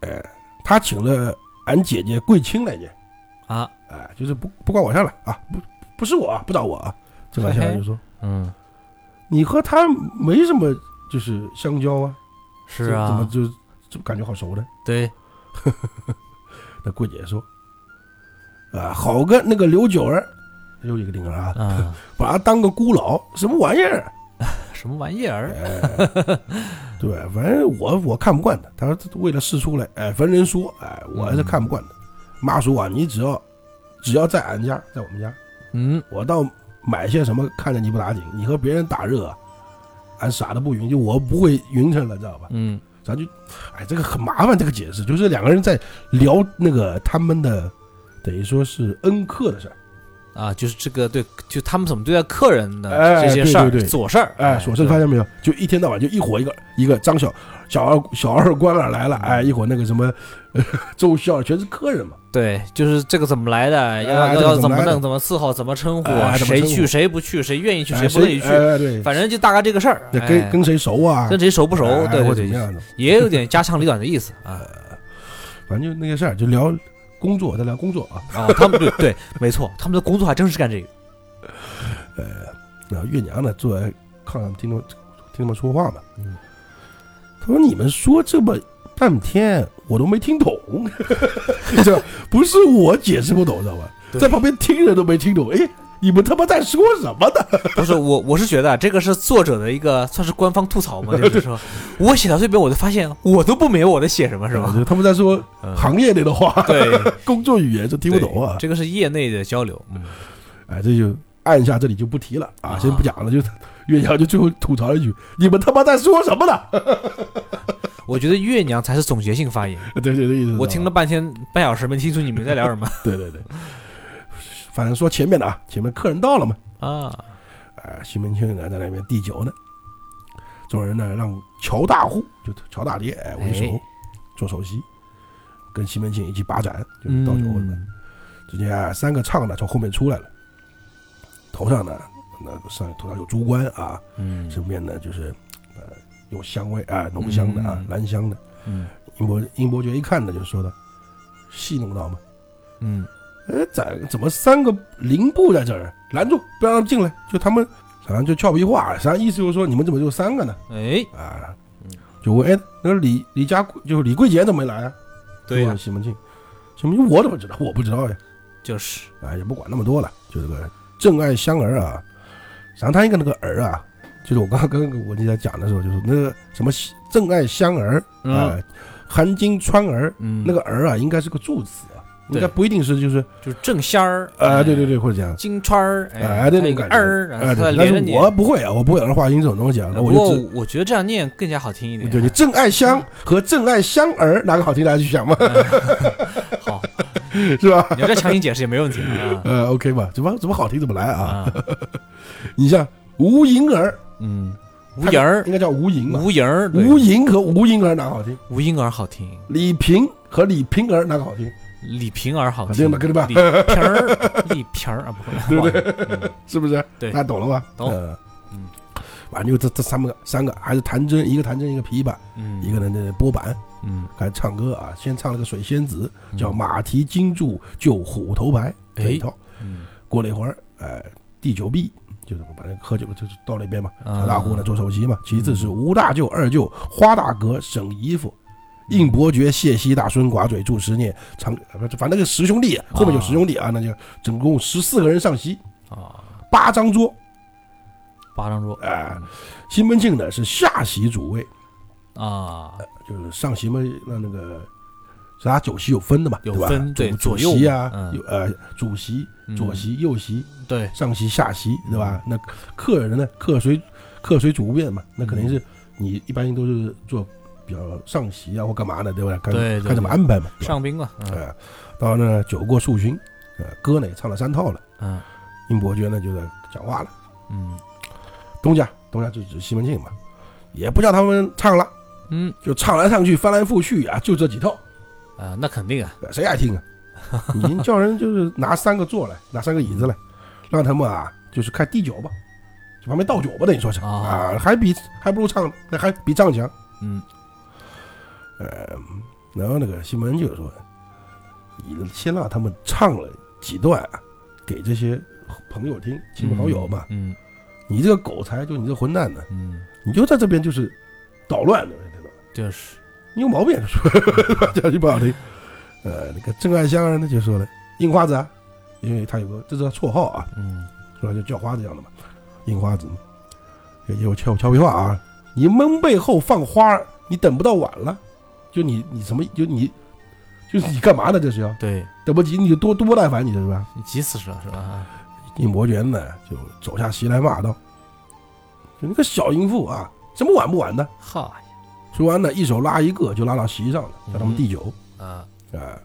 B: 哎，他请了俺姐姐桂清来见，
A: 啊，
B: 哎，就是不不关我事儿了啊，不不是我啊，不找我啊。郑爱香就说。
A: 嗯，：“
B: 你和他没什么就是相交啊，
A: 是
B: 啊。怎么
A: 啊，
B: 就就感觉好熟呢？”
A: 对，
B: 那桂姐说：“啊，好个那个刘九儿，又一个丁儿啊，
A: 啊，
B: 把他当个孤老，什么玩意儿？
A: 什么玩意儿？
B: 哎，对，反正我我看不惯他。他说为了事出来，哎，逢人说，哎，我还是看不惯他。妈说啊，你只要只要在俺家，在我们家，
A: 嗯，
B: 我倒买些什么看着你不打紧，你和别人打热啊，俺傻的不匀，就我不会匀称了，知道吧？
A: 嗯，
B: 咱就，哎，这个很麻烦，这个解释就是两个人在聊那个他们的，等于说是恩客的事儿。
A: 啊，就是这个对，就他们怎么对待客人的
B: 哎
A: 这些事儿、
B: 对对对。
A: 琐事儿，
B: 哎，琐事发现没有？就一天到晚就一伙一个一个张小小二小二官儿来了，哎，一会儿那个什么呃周孝全是客人嘛，
A: 对，就是这个怎么来的，要
B: 哎
A: 要要
B: 怎么
A: 弄，怎么伺候，怎么称呼，谁去谁不去，谁愿意去
B: 哎
A: 谁不愿意去，
B: 哎对，
A: 反正就大概这个事儿，
B: 跟跟谁熟啊？
A: 跟谁熟不熟，
B: 哎
A: 对对对，
B: 或者怎么样的，
A: 也有点家长里短的意思啊。
B: 反正就那些事儿，就聊工作，在聊工作啊。
A: 啊，他们对对，没错，他们的工作还真是干这个，呃
B: 然后月娘呢坐在炕上听他们听他们说话嘛，
A: 嗯。
B: 他说你们说这么半天我都没听懂，这不是我解释不懂知道吧？在旁边听人都没听懂，哎，你们他妈在说什么呢？
A: 不是我，我是觉得啊这个是作者的一个算是官方吐槽嘛，就是说我写到这边，我就发现我都不明白我在写什么，是吧？
B: 就他们在说
A: 嗯
B: 行业内的话，
A: 对，
B: 工作语言就听不懂啊。
A: 这个是业内的交流，嗯，
B: 哎，这就按下这里就不提了啊，
A: 啊
B: 先不讲了。就月娘就最后吐槽了一句：“你们他妈在说什么呢
A: 我觉得月娘才是总结性发言，？”
B: 对对对，
A: 我听了半天半小时没听出你们在聊什么
B: 对对对，反正说前面的啊，前面客人到了嘛，
A: 啊，
B: 哎，西门庆呢在那边递酒呢，众人呢让乔大户就乔大爹哎为首
A: 哎。
B: 做首席，跟西门庆一起把盏，就是倒酒什么的。
A: 嗯。
B: 只见啊三个唱的从后面出来了，头上呢那个上头上有珠冠啊，
A: 嗯。
B: 身边呢就是呃有香味啊浓香的啊
A: 嗯。
B: 兰香的。
A: 嗯。
B: 英伯英伯爵一看呢就说的，戏弄到嘛，
A: 嗯，
B: 哎，怎怎么三个灵部在这儿？拦住，不让他们进来。就他们，好像就俏皮话，实际上意思就是说，你们怎么就三个呢？
A: 哎，
B: 啊
A: 嗯，
B: 就问，哎，那个李李家就是李桂杰怎么没来啊？
A: 对
B: 西门庆，西门庆我怎么知道？我不知道呀。
A: 就是，
B: 啊，也不管那么多了，就这个郑爱香儿啊，实际上他一个那个儿啊，就是我刚刚跟我你在讲的时候，就是那个什么郑爱香儿啊
A: 嗯，
B: 韩金川儿，
A: 嗯，
B: 那个儿啊，应该是个助词啊，应该不一定是就是
A: 就是正仙儿
B: 啊，对对，对，或者这样。
A: 金川儿，
B: 哎，对那个
A: 儿，
B: 哎，对，但是。我不会啊，我不会儿化音这种东西啊，那我就
A: 我觉得这样念更加好听一点。
B: 对你郑爱香和郑爱香儿哪个好听，大家去想嘛，
A: 好，
B: 是吧？
A: 你要再强行解释也没问题啊。
B: 呃，OK 吧，怎么怎么好听怎么来啊？
A: 啊，
B: 你像吴银儿，
A: 嗯，吴莹儿，
B: 应该叫吴银嘛，
A: 吴莹儿，对
B: 吴银和吴银儿哪个好听？
A: 吴婴儿好听，
B: 李平和李平儿哪个好听？
A: 李瓶儿好
B: 好
A: 听
B: 听吧
A: 李瓶儿，李瓶儿啊，不会，
B: 对不
A: 对？嗯
B: 是不是？
A: 对
B: 大家懂了吧？
A: 懂
B: 呃
A: 嗯，
B: 反正就这这三个三个，还是弹筝，一个弹筝，一个琵琶，
A: 嗯，
B: 一个人的拨板，
A: 嗯，
B: 开始唱歌啊。先唱了个水仙子，
A: 嗯
B: 叫马蹄金柱救虎头牌这一套。
A: 嗯，
B: 过了一会儿，哎，第九壁就是把那个喝酒就是到那边嘛，
A: 啊
B: 小大户呢做首席嘛。其次是吴大舅、二舅、花大哥、沈姨父。应伯爵、谢希大孙、寡嘴、祝十念、长，呃不反正那个十兄弟，后面有十兄弟啊，那就总共十四个人上席，
A: 啊，
B: 八张桌。
A: 八张桌，
B: 哎，西门庆呢是下席主位，
A: 啊，
B: 就是上席嘛，那那个是他酒席有分的嘛，
A: 有？分对
B: 主
A: 左右
B: 席啊，有呃主席、
A: 嗯。
B: 左席、右席、
A: 对，
B: 上席、下席，对吧？那客人呢，客随客随主便嘛，那肯定是你一般都是做比较上席啊或干嘛的，对吧？看
A: 对对
B: 看怎么安排嘛。
A: 上宾嘛，
B: 到那酒过数巡，呃，歌呢也唱了三套了，
A: 嗯。
B: 英伯爵呢就在讲话了，
A: 嗯。
B: 东家东家就指西门庆嘛，也不叫他们唱了。
A: 嗯。
B: 就唱来唱去，翻来覆去啊，就这几套，
A: 啊，那肯定啊，
B: 谁爱听啊？你叫人就是拿三个座来，拿三个椅子来，让他们啊，就是开第九吧，就旁边倒酒吧，等于说是
A: 啊
B: 啊，还比还不如唱，那还比唱强。
A: 嗯
B: 呃，然后那个西门就说，你先让他们唱了几段啊，给这些朋友听，亲朋好友嘛。
A: 嗯
B: 你这个狗才，就你这混蛋呢，
A: 嗯，
B: 你就在这边就是捣乱的，对吧？
A: 就是，
B: 你有毛病，讲句不好听。呃，那个郑爱香儿呢就说了，樱花子啊，因为他有个这是他绰号啊，
A: 嗯。
B: 所以就叫花子这样的嘛，樱花子嘛，也有俏俏皮话啊，你蒙背后放花，你等不到晚了，就你你什么就你就是你干嘛呢？这是要
A: 对
B: 等不及你就多多不耐烦你这是吧？
A: 你急死了是吧？
B: 应伯爵呢就走下席来骂道：“就那个小淫妇啊，什么晚不晚的
A: 哈？”
B: 说完呢，一手拉一个就拉到席上了，叫他们递酒。
A: 啊，
B: 啊，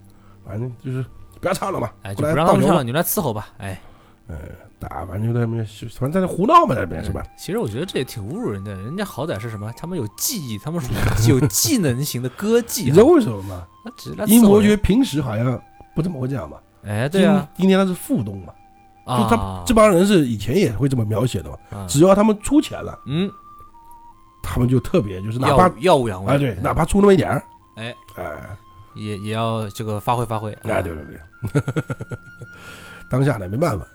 B: 反正就是不要唱了嘛，
A: 哎，就不让他们唱了，你来伺候吧，哎，
B: 嗯，打反正就在那边，反正在那胡闹嘛，在那边是吧？
A: 其实我觉得这也挺侮辱人的，人家好歹是什么？他们有技艺，他们属于有 技能型的歌
B: 你
A: 技
B: 知道为什么吗？英伯爵平时好像不怎么会这样嘛，
A: 哎，对啊，
B: 今今天他是副东嘛，就
A: 啊，
B: 他这帮人是以前也会这么描写的嘛，
A: 啊。
B: 只要他们出钱了，
A: 嗯，
B: 他们就特别就是哪怕
A: 耀耀武扬威，
B: 哎对，哪怕出那么一点儿，
A: 哎。
B: 哎。
A: 也也要这个发挥发挥，
B: 哎对对对，当下呢没办法，呃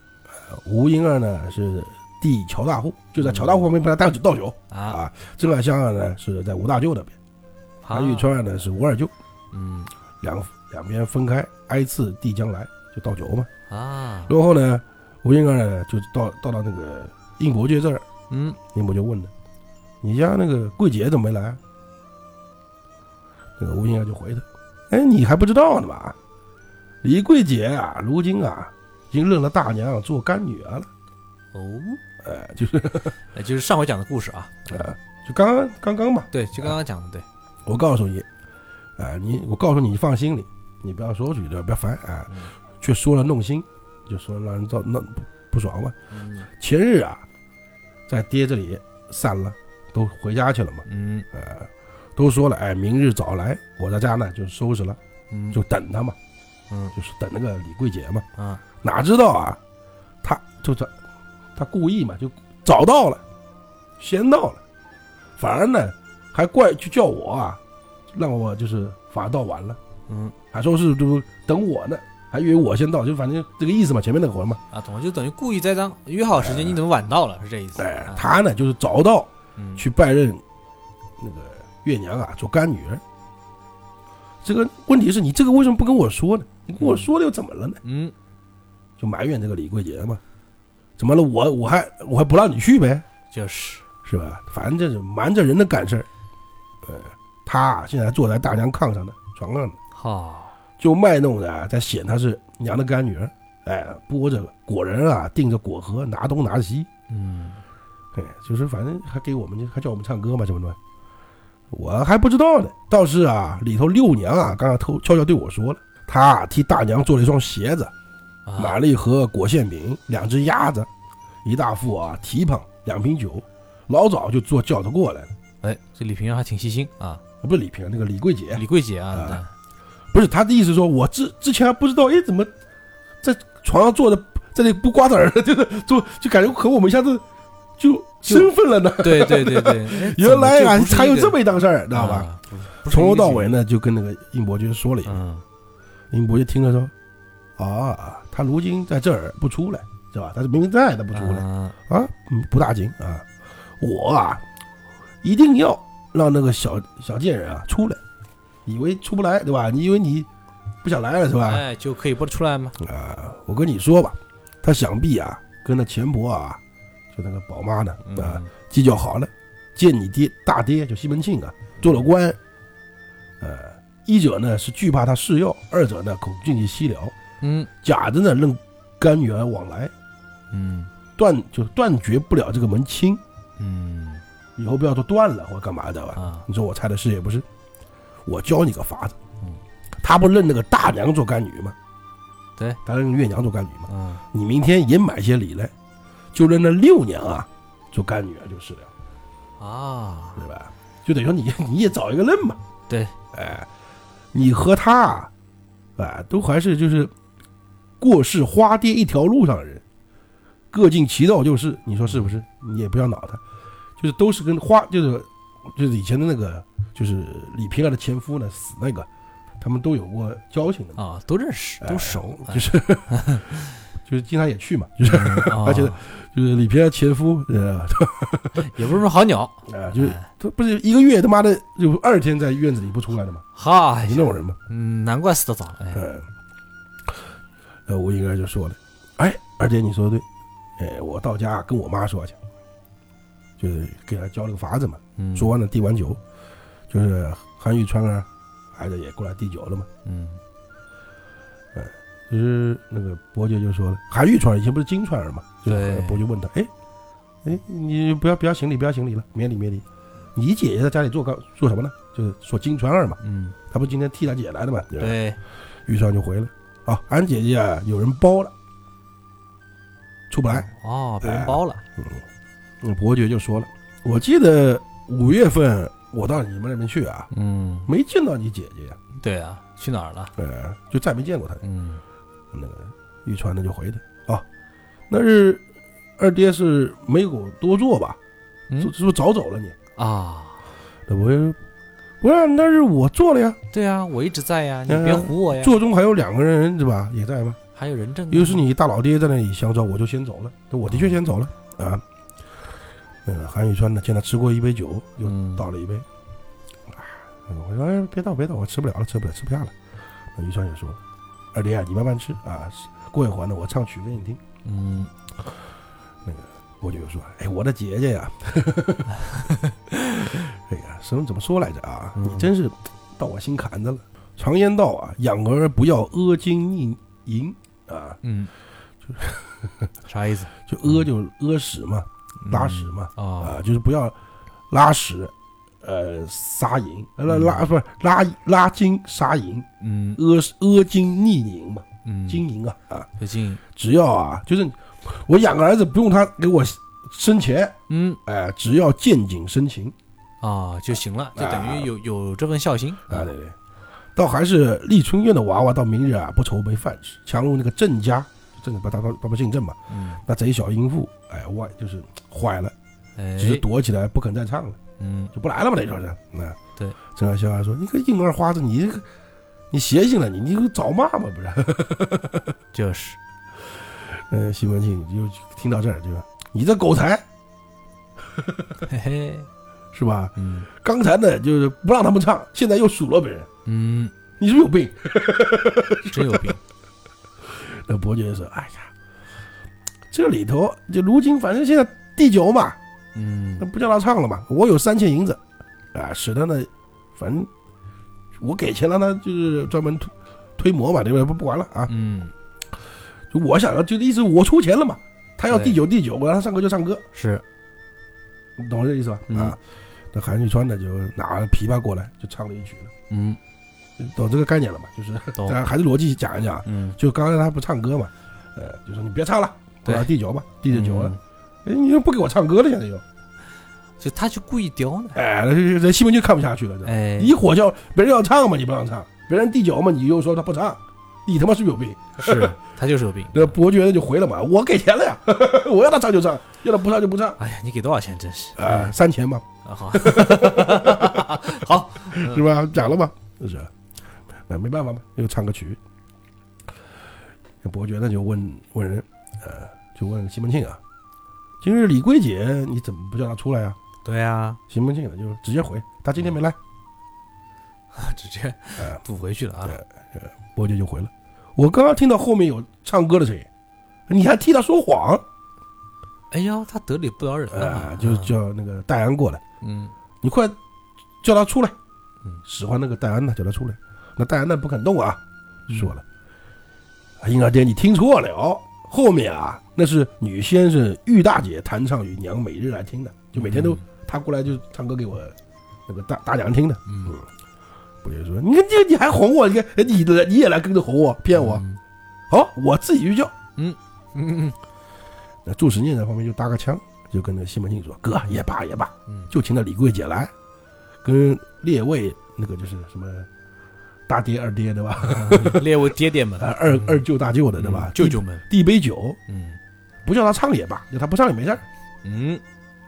B: 吴英儿呢是弟乔大户，就在乔大户旁边帮他倒酒倒酒
A: 啊，
B: 啊，郑海香儿呢是在吴大舅那边，韩玉川呢是吴二舅，
A: 嗯。
B: 两两边分开，挨次递将来，就倒酒嘛。
A: 啊，
B: 然后呢，吴英儿呢就到到到那个应伯爵这儿，
A: 嗯。
B: 应伯爵问了：“你家那个桂姐怎么没来啊？”那个吴英儿就回他：“哎，你还不知道呢吧？李桂姐啊，如今啊，已经认了大娘做干女儿了。
A: 哦，
B: 哎，就是
A: 哎就是上回讲的故事啊，
B: 呃，就刚刚刚刚嘛，
A: 对，就刚刚讲的，对，
B: 我告诉你，哎、你我告诉你，你放心里，你不要说出去，不要烦啊，
A: 嗯。
B: 却说了弄心，就说让人造那不不爽嘛。
A: 嗯。
B: 前日啊，在爹这里散了，都回家去了嘛。
A: 嗯。
B: 呃，都说了，哎，明日早来，我在家呢就收拾了，
A: 嗯，
B: 就等他嘛，
A: 嗯。
B: 就是等那个李桂姐嘛。
A: 啊，
B: 哪知道啊，他就他他故意嘛，就早到了，先到了，反而呢还怪就叫我啊，让我就是反而到晚了，
A: 嗯
B: 还说是就等我呢，还以为我先到，就反正这个意思嘛，前面那个活嘛。
A: 啊，懂了，就等于故意栽赃，约好时间你怎么晚到了，是这意思，
B: 哎
A: 啊，
B: 他呢就是早到
A: 嗯
B: 去拜认那个月娘啊做干女儿。这个问题是你这个为什么不跟我说呢？你跟我说了又怎么了呢？
A: 嗯
B: 就埋怨这个李桂杰嘛，怎么了？我我还我还不让你去呗？
A: 就是，
B: 是吧？反正这是瞒着人的干事儿。呃，他现在坐在大娘炕上的床上呢，
A: 哈，
B: 就卖弄的啊在显他是娘的干女儿。哎，剥着果仁啊，订着果核，拿东拿西。
A: 嗯
B: 哎，就是反正还给我们还叫我们唱歌嘛，什么的。我还不知道呢，倒是啊，里头六娘啊，刚刚偷悄悄对我说了，她替大娘做了一双鞋子，
A: 啊，
B: 买了一盒果馅饼，两只鸭子，一大副啊蹄膀，两瓶酒，老早就坐轿子过来了。
A: 哎，这李平儿还挺细心啊，
B: 啊不是李平，那个李桂姐，
A: 李桂姐啊
B: 啊，不是他的意思说，我之之前还不知道，哎，怎么在床上坐着，在那不瓜子儿，就是坐，就感觉和我们一下子就身份了呢。
A: 对对对对，哎
B: 原来啊，还有这么一档事儿，知道吧？从头到尾呢，就跟那个应伯爵说了一遍。
A: 嗯
B: 应伯爵听了说：“啊，他如今在这儿不出来，是吧？他是明明在，他不出来
A: 啊
B: 不大惊啊。我啊，一定要让那个小小贱人啊出来，以为出不来，对吧？你以为你不想来了是吧？
A: 哎，就可以不出来吗？
B: 啊，我跟你说吧，他想必啊跟那钱婆啊，就那个宝妈呢啊
A: 嗯
B: 计较好了，见你爹大爹就西门庆啊做了官，呃，一者呢是惧怕他侍药，二者呢恐进去西辽，
A: 嗯。
B: 假的呢任干女儿往来，
A: 嗯。
B: 断就断绝不了这个门亲，
A: 嗯。
B: 以后不要说断了或者干嘛的吧？
A: 啊。
B: 你说我猜的是也不是？我教你个法子。
A: 嗯，
B: 他不认那个大娘做干女吗？
A: 对，
B: 他认月娘做干女嘛。
A: 嗯。
B: 你明天也买些礼来，就认那六娘啊做干女儿就是了，
A: 啊，
B: 对吧？就等于说你 你也找一个认嘛。
A: 对，
B: 哎，你和他啊，哎，都还是就是过世花爹一条路上的人，各尽其道就是，你说是不是？你也不要恼他，就是都是跟花就是就是以前的那个就是李瓶儿的前夫呢死那个，他们都有过交情的嘛，
A: 啊，都认识，都熟，
B: 哎就是 就是经常也去嘛，就是
A: 嗯
B: 而且
A: 啊
B: 就是李瓶儿前夫，呃，
A: 也不是说好鸟，
B: 啊，就是
A: 哎。
B: 他不是一个月他妈的就二天在院子里不出来的嘛，
A: 哈
B: 就，那种人嘛。
A: 嗯，难怪死的早，哎，
B: 嗯，呃，吴英儿就说了：“哎，二姐你说的对，哎，我到家跟我妈说去，就是给她教了个法子嘛。
A: 嗯
B: 说完了递完酒，就是韩玉川啊，孩子也过来递酒了嘛。
A: 嗯
B: 就是那个伯爵就说了，韩玉川以前不是金川儿嘛，就是
A: 对
B: 伯爵问他，哎，哎，你不要不要行礼，不要行礼了，免礼免礼。你姐姐在家里做干做什么呢？就是说金川儿嘛，
A: 嗯，
B: 他不是今天替他姐来的嘛？对，玉川就回了，啊，俺姐姐啊有人包了，出不来。
A: 哦，被人包了，
B: 嗯，伯爵就说了，我记得五月份我到你们那边去啊，
A: 嗯，
B: 没见到你姐姐呀，
A: 对啊，去哪儿了？
B: 呃，就再没见过她。
A: 嗯，
B: 那个玉川呢就回他啊，那是二爹是没有多做吧？
A: 嗯
B: 是是不是早走了你？
A: 啊，
B: 那我不是，那是我做了呀，
A: 对啊，我一直在呀，你
B: 嗯
A: 别唬我呀，
B: 座中还有两个人对吧？也在吗？
A: 还有人证啊，
B: 又是你大老爹在那里相照，我就先走了。对我的确先走了啊。那个韩宇川呢，见他吃过一杯酒，又
A: 嗯
B: 倒了一杯。啊，我说哎，别倒别倒，我吃不了了，吃不了，吃不下了。那宇川也说，二爹啊，你慢慢吃啊，过一会儿呢，我唱曲给你听。
A: 嗯，
B: 我就说，哎，我的姐姐呀，哎呀，什么怎么说来着啊？
A: 嗯。
B: 你真是到我心坎子了。常言道啊，养儿不要阿金逆淫啊，
A: 嗯，就是啥意思？
B: 就阿就阿屎嘛，拉屎嘛，
A: 啊，
B: 啊，就是不要拉屎，呃，撒淫，呃拉
A: 嗯。
B: 拉不是拉拉金撒淫，
A: 嗯。
B: 阿阿金逆淫嘛，
A: 嗯，
B: 金银啊啊，
A: 金银，
B: 只要啊，就是我养个儿子不用他给我生钱，
A: 嗯
B: 哎，只要见景生情
A: 啊就行了，就等
B: 啊
A: 于有有这份孝心
B: 啊，对对，倒还是丽春院的娃娃到明日啊不愁没饭吃，强如那个郑家，郑不他他他不姓郑嘛，
A: 嗯，
B: 那贼小淫妇，哎，外就是坏了，
A: 哎，
B: 只是躲起来不肯再唱了。
A: 嗯
B: 就不来了嘛，等于说是。那
A: 对，
B: 郑二小孩说：“你个硬二花子，你这个你邪性了，你你找骂嘛，不是？”
A: 就是，
B: 呃，西门庆就听到这儿就说：“你这狗才
A: 嘿嘿，
B: 是吧？
A: 嗯
B: 刚才呢就是不让他们唱，现在又数落别人，
A: 嗯，
B: 你是不是有病
A: 真有病，？”
B: 那伯爵说：“哎呀，这里头就如今反正现在第九嘛，
A: 嗯
B: 那不叫他唱了嘛，我有三千银子，啊，使得呢，反正我给钱让他就是专门推推磨嘛，对不对？不不管了啊。”
A: 嗯，
B: 就我想要，就意思我出钱了嘛，他要
A: 对。
B: 第九第九，我让他唱歌就唱歌，
A: 是，
B: 你懂我这意思吧？
A: 嗯。
B: 啊，那韩旭川呢就拿了琵琶过来就唱了一曲了，
A: 嗯。
B: 懂这个概念了嘛？就是，
A: 懂。
B: 咱 还是逻辑讲一讲，
A: 嗯，
B: 就刚才他不唱歌嘛，呃，就说你别唱了，我
A: 对
B: 要第九吧，第十九了。你又不给我唱歌了，现在又，
A: 就他就故意刁呢，
B: 哎，这这这西门就看不下去了，这
A: 哎，
B: 你火叫别人要唱嘛，你不让唱，别人第九嘛，你又说他不唱，你他妈是不是有病？
A: 是他就是有病。
B: 那伯爵就回了嘛，我给钱了呀，我要他唱就唱，要他不唱就不唱，
A: 哎呀，你给多少钱？真是
B: 啊，三千嘛，
A: 啊，好，好，
B: 是吧？讲了嘛，就是，那没办法嘛，又唱个曲。那伯爵呢就问问人，呃，就问西门庆啊，今日李桂姐你怎么不叫她出来啊？
A: 对啊，
B: 西门庆呢就直接回，她今天没来。
A: 直接
B: 呃，
A: 补回去了啊。
B: 伯爵就回了，我刚刚听到后面有唱歌的声音，你还替他说谎？
A: 哎呦，他得理不饶人
B: 呃
A: 啊，，
B: 就叫那个戴安过来，
A: 嗯。
B: 你快叫他出来。
A: 嗯。
B: 使唤那个戴安呢，叫他出来。那戴安呢不肯动啊，说了：“啊婴儿爹，你听错了，后面啊那是女先生玉大姐弹唱与娘每日来听的，就每天都她过来就唱歌给我那个大大娘听的。”
A: 嗯，
B: 不就说：“你看这你还哄我，你看你来你也来跟着哄我，骗我。
A: 嗯
B: 好，我自己去叫。
A: 嗯嗯嗯
B: 那祝时念在旁边就搭个腔，就跟那西门庆说：“哥也罢也罢，
A: 嗯，
B: 就请那李桂姐来，跟列位那个就是什么大爹二爹对吧？
A: 嗯列位爹爹们
B: 啊，二二舅大舅的对吧？
A: 嗯舅舅们，
B: 递杯酒，
A: 嗯
B: 不叫他唱也罢，就他不唱也没事儿。
A: 嗯，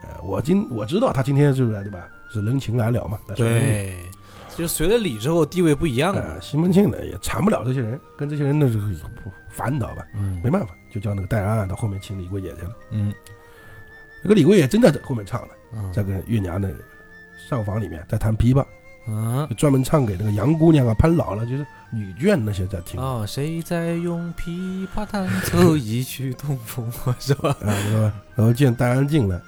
B: 呃，我今我知道他今天是不是对吧？是人情来了嘛？
A: 对，就随了礼之后地位不一样了。
B: 呃，西门庆呢也缠不了这些人，跟这些人那是烦恼吧，
A: 嗯
B: 没办法，就叫那个戴安安到后面请李桂姐去了。
A: 嗯
B: 那个李桂姐真的在后面唱的，
A: 嗯
B: 在跟月娘的上房里面在弹琵琶，
A: 嗯
B: 就专门唱给那个杨姑娘啊、潘老了，就是女眷那些在听。啊，
A: 哦，谁在用琵琶弹 奏一曲东风啊？是吧？
B: 是吧？然后见戴安进来，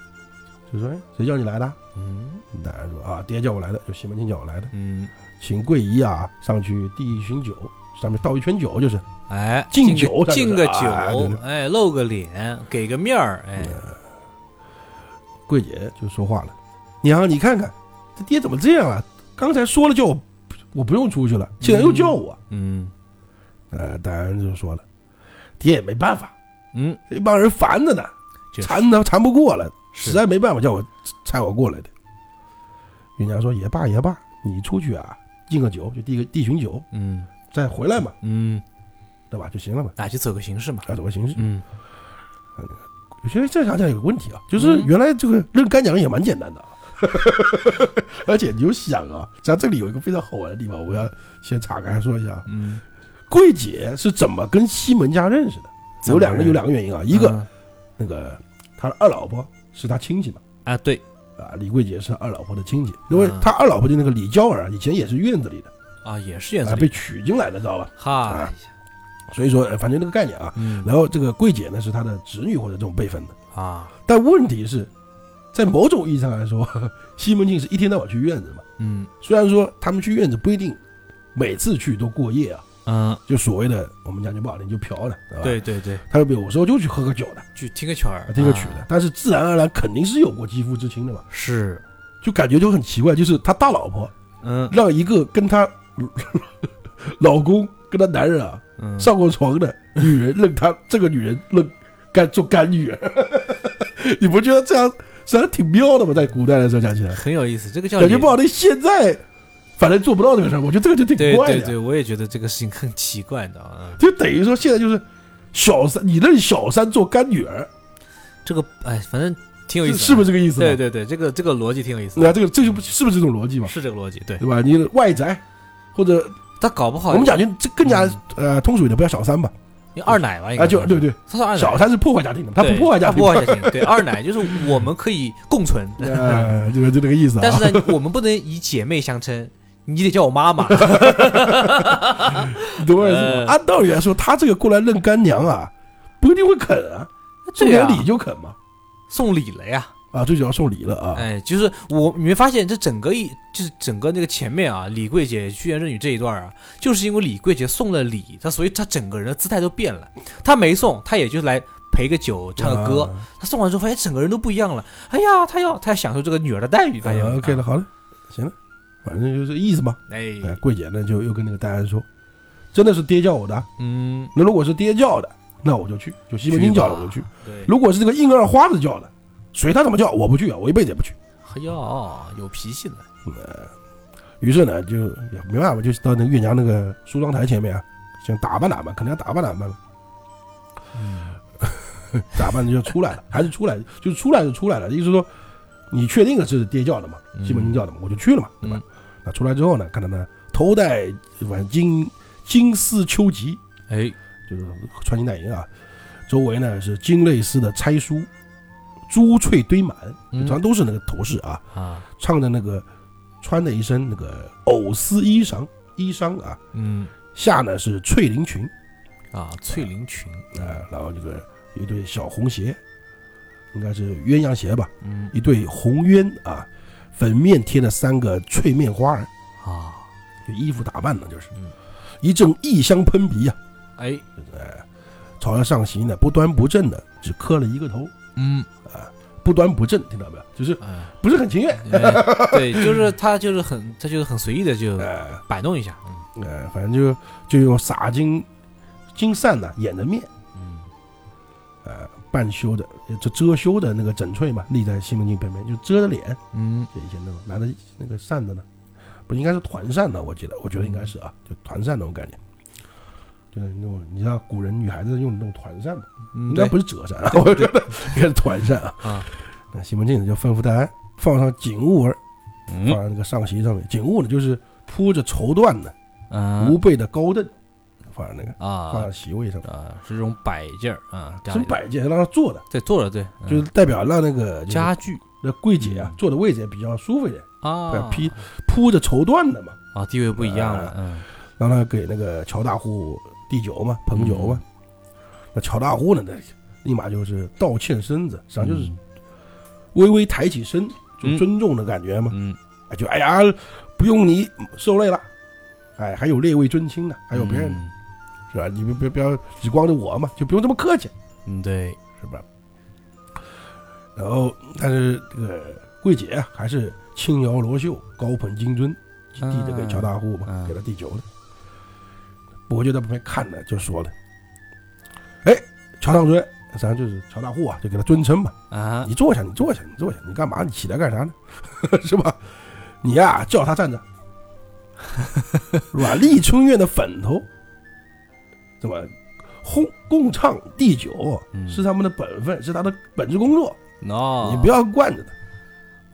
B: 就说：“哎，谁叫你来的？”
A: 嗯
B: 戴安说：“啊，爹叫我来的，就西门庆叫我来的，
A: 嗯，
B: 请桂姨啊上去递一巡酒，上面倒一圈酒，就是
A: 哎，
B: 敬酒
A: 敬个酒，哎，露个脸，给个面儿，哎，
B: 桂姐就说话了：‘娘，你看看这爹怎么这样啊？刚才说了叫我我不用出去了，竟然又叫我。
A: 嗯
B: 呃，大人就说了：‘爹也没办法，
A: 嗯，
B: 一帮人烦着呢，缠他缠不过了，实在没办法叫我差我过来的。云家说也罢也罢，你出去啊，敬个酒，就递个递巡酒，
A: 嗯。
B: 再回来嘛，
A: 嗯，
B: 对吧？就行了嘛，
A: 啊，就走个形式嘛。
B: 啊，走个形式。
A: 嗯。
B: 我觉得这想想有个问题啊，就是
A: 嗯。
B: 原来这个认干娘也蛮简单的啊，而且你就想啊，像这里有一个非常好玩的地方，我要先岔开说一下，
A: 嗯，
B: 桂姐是怎么跟西门家认识的？有两个有两个原因啊，一个
A: 嗯。
B: 那个他的二老婆是他亲戚嘛，
A: 啊，对，
B: 啊，李桂姐是二老婆的亲戚，因为
A: 嗯
B: 他二老婆就那个李娇儿啊，以前也是院子里的，
A: 啊，也是院子
B: 啊，
A: 里
B: 被娶进来的，知道吧？
A: 哈，
B: 所以说，呃反正那个概念啊。
A: 嗯。
B: 然后这个桂姐呢是他的侄女或者这种辈分的，
A: 啊，
B: 但问题是，在某种意义上来说，西门庆是一天到晚去院子嘛。
A: 嗯。
B: 虽然说他们去院子不一定每次去都过夜啊，
A: 嗯，
B: 就所谓的我们讲句不好听就嫖的，对吧？
A: 对，对对，
B: 他有时候就去喝个酒的，
A: 去听个曲儿，
B: 听个曲的。
A: 啊，
B: 但是自然而然肯定是有过肌肤之亲的嘛，
A: 是，
B: 就感觉就很奇怪，就是他大老婆
A: 嗯。
B: 让一个跟他 老公跟他男人啊
A: 嗯，
B: 上过床的女人认他这个女人认干做干女儿，你不觉得这样实际上挺妙的吗？在古代的时候讲起来，
A: 很有意思，这个叫
B: 感觉不好听。现在反正做不到这个事儿，我觉得这个就挺怪的，
A: 对对对，我也觉得这个事情很奇怪的啊。
B: 就等于说现在就是小三，你认小三做干女儿，
A: 这个哎，反正挺有意思，
B: 是不是这个意思？
A: 对。对对，这个这个逻辑挺有意思的，
B: 那这个这就不是不是这种逻辑嘛？
A: 是这个逻辑，对。
B: 对吧？你外宅或者
A: 他搞不好
B: 我们讲就这更加
A: 嗯
B: 呃通俗一点，不要小三吧？
A: 你二奶吧，应该
B: 啊，就
A: 说
B: 对对，
A: 他是二奶，
B: 小三是破坏家庭的，他不破坏家庭，
A: 破坏家庭，对，二奶就是我们可以共存，
B: 呃，这个就这个意思啊。
A: 但是呢，我们不能以姐妹相称，你得叫我妈妈。
B: 你懂我意思吗？
A: 呃
B: 按道理来说，他这个过来认干娘啊，不一定会肯啊，送点礼就肯嘛。
A: 送礼了呀，
B: 啊，最主要送礼了啊。
A: 哎，就是我，你没发现这整个一就是整个那个前面啊，李桂姐屈原认女这一段啊，就是因为李桂姐送了礼，她所以她整个人的姿态都变了。她没送，她也就来陪个酒，唱个歌。
B: 啊
A: 她送完之后，发现整个人都不一样了。哎呀，她要她要享受这个女儿的待遇，发现
B: 啊 OK 了，，好了，行了，反正就是意思嘛。
A: 哎，
B: 哎，桂姐呢就又跟那个戴安说，真的是爹叫我的啊，
A: 嗯，
B: 那如果是爹叫的，那我就去，就西门庆叫的我就去。
A: 对，
B: 如果是这个硬二花子叫的，随他怎么叫，我不去啊，我一辈子也不去。
A: 哎呀，有脾气了，
B: 于是呢，就也没办法，就到那个岳娘那个梳妆台前面啊，想打扮打扮，可能要打扮打扮 打扮就出来了，还是出来，就是出来就出来了，意思说，你确定了是爹叫的嘛，西门庆叫的嘛，我就去了嘛，对吧
A: 嗯？
B: 那出来之后呢，看到呢，头戴反正金金丝秋吉，
A: 哎，
B: 就是穿金戴银啊，周围呢是金类丝的钗梳，珠翠堆满，
A: 嗯。
B: 全都是那个头饰啊，
A: 啊，
B: 唱的那个穿的一身那个藕丝衣裳衣裳啊，
A: 嗯，
B: 下呢是翠绫裙。
A: 啊，翠绫裙，
B: 啊、然后这个一对小红鞋，应该是鸳鸯鞋吧，
A: 嗯。
B: 一对红鸳啊，粉面贴了三个翠面花儿，
A: 啊，
B: 就衣服打扮呢就是。
A: 嗯，
B: 一阵异香喷鼻啊，
A: 哎，
B: 朝他上行呢不端不正的，只磕了一个头，
A: 嗯。
B: 啊，不端不正，听到没有？就是
A: 哎，
B: 不是很情愿，
A: 哎对，就是他就是很 他就是很随意的就
B: 呃
A: 摆弄一下，嗯。
B: 呃，反正就就用洒金金散呢掩着面，
A: 嗯。
B: 呃，半修的就遮羞的那个枕翠嘛，立在西门庆旁边，就遮着脸，
A: 嗯，
B: 就以前那种拿着那个扇子呢，不应该是团扇的，我记得，我觉得应该是啊，就团扇那种感觉。就是那种，你知道古人女孩子用的那种团扇嘛，
A: 嗯
B: 应该不是折扇啊，我觉得应该是团扇啊。
A: 啊，
B: 那西门庆呢就吩咐戴安放上锦物儿，放
A: 嗯
B: 在那个上席上面。锦物呢就是铺着绸缎的
A: 啊。
B: 无背的高凳，放在那个放
A: 啊
B: 在席位上。面，
A: 啊，是这种摆件儿啊，
B: 摆件让他坐的，
A: 对坐着对，嗯。
B: 就是代表让那个
A: 家具。
B: 那柜姐啊
A: 嗯。
B: 坐的位置也比较舒服一点，
A: 啊，
B: 披铺着绸缎的嘛，
A: 啊，地位不一样了，嗯。
B: 让他给那个乔大户递酒嘛，捧酒嘛。那乔大户呢，那立马就是道歉身子，实际上就是微微抬起身，就
A: 嗯
B: 尊重的感觉嘛。
A: 嗯，
B: 哎就哎呀，不用你受累了，哎，还有列位尊亲呢，还有别人、
A: 嗯
B: 是吧？你们别不要只光着我嘛，就不用这么客气，
A: 嗯，对，
B: 是吧？然后，但是这个桂姐啊，还是轻摇罗袖，高捧金樽，递着给乔大户嘛，
A: 嗯
B: 给他递酒的。伯爵在旁边看着，就说了：“哎，乔长孙，实际上就是乔大户啊，就给他尊称嘛。
A: 啊，
B: 你坐下，你坐下，你坐下，你干嘛？你起来干啥呢？是吧？你呀、叫他站着，是吧？丽春院的粉头，怎么烘共唱地酒
A: 嗯。
B: 是他们的本分，是他的本职工作，
A: 哦，
B: 你不要惯着他。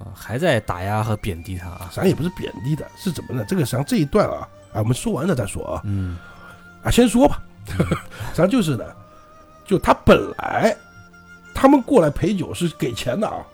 A: 啊还在打压和贬低他啊。
B: 实，际上也不是贬低的，是怎么呢？这个实际上这一段啊，啊，我们说完了再说啊，
A: 嗯。
B: 啊，先说吧。实际上就是呢，就他本来他们过来陪酒是给钱的啊，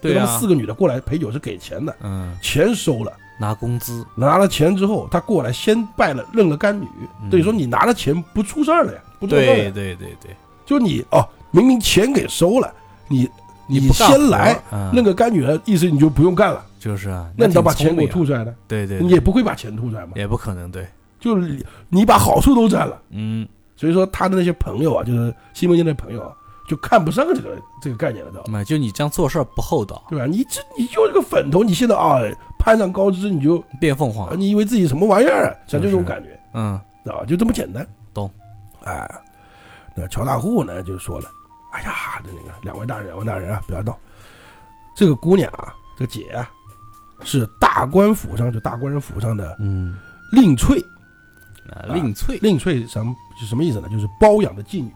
A: 对啊。
B: 他们四，个女的过来陪酒是给钱的，
A: 嗯，
B: 钱收了。
A: 拿工资，
B: 拿了钱之后，他过来先拜了认了干女，
A: 嗯。
B: 等于说你拿了钱不出事儿了呀，不做事儿
A: 对，对对对，
B: 就你哦，明明钱给收了，你你先来
A: 嗯。
B: 认个干女的意思你就不用干了，
A: 就是啊，
B: 那你要把钱给我吐出来呢，
A: 对对，
B: 你也不会把钱吐出来嘛，
A: 也不可能，对，
B: 就是你你把好处都占了，
A: 嗯，
B: 所以说他的那些朋友啊，就是西门庆的朋友啊，就看不上这个这个概念了，知道
A: 吗？就你这样做事不厚道，
B: 对吧？你这你就是个粉头，你现在啊攀上高枝，你就
A: 变凤凰，
B: 你以为自己什么玩意儿啊？像这种感觉。
A: 嗯
B: 知道吧？就这么简单。
A: 懂。
B: 哎，那乔大户呢就说了：“哎呀，这那个两位大人，两位大人啊，不要闹。这个姑娘啊，这个姐啊，是大官府上就大官人府上的
A: 嗯，
B: 令翠。
A: 啊令翠
B: 令翠什么是什么意思呢？就是包养的妓女。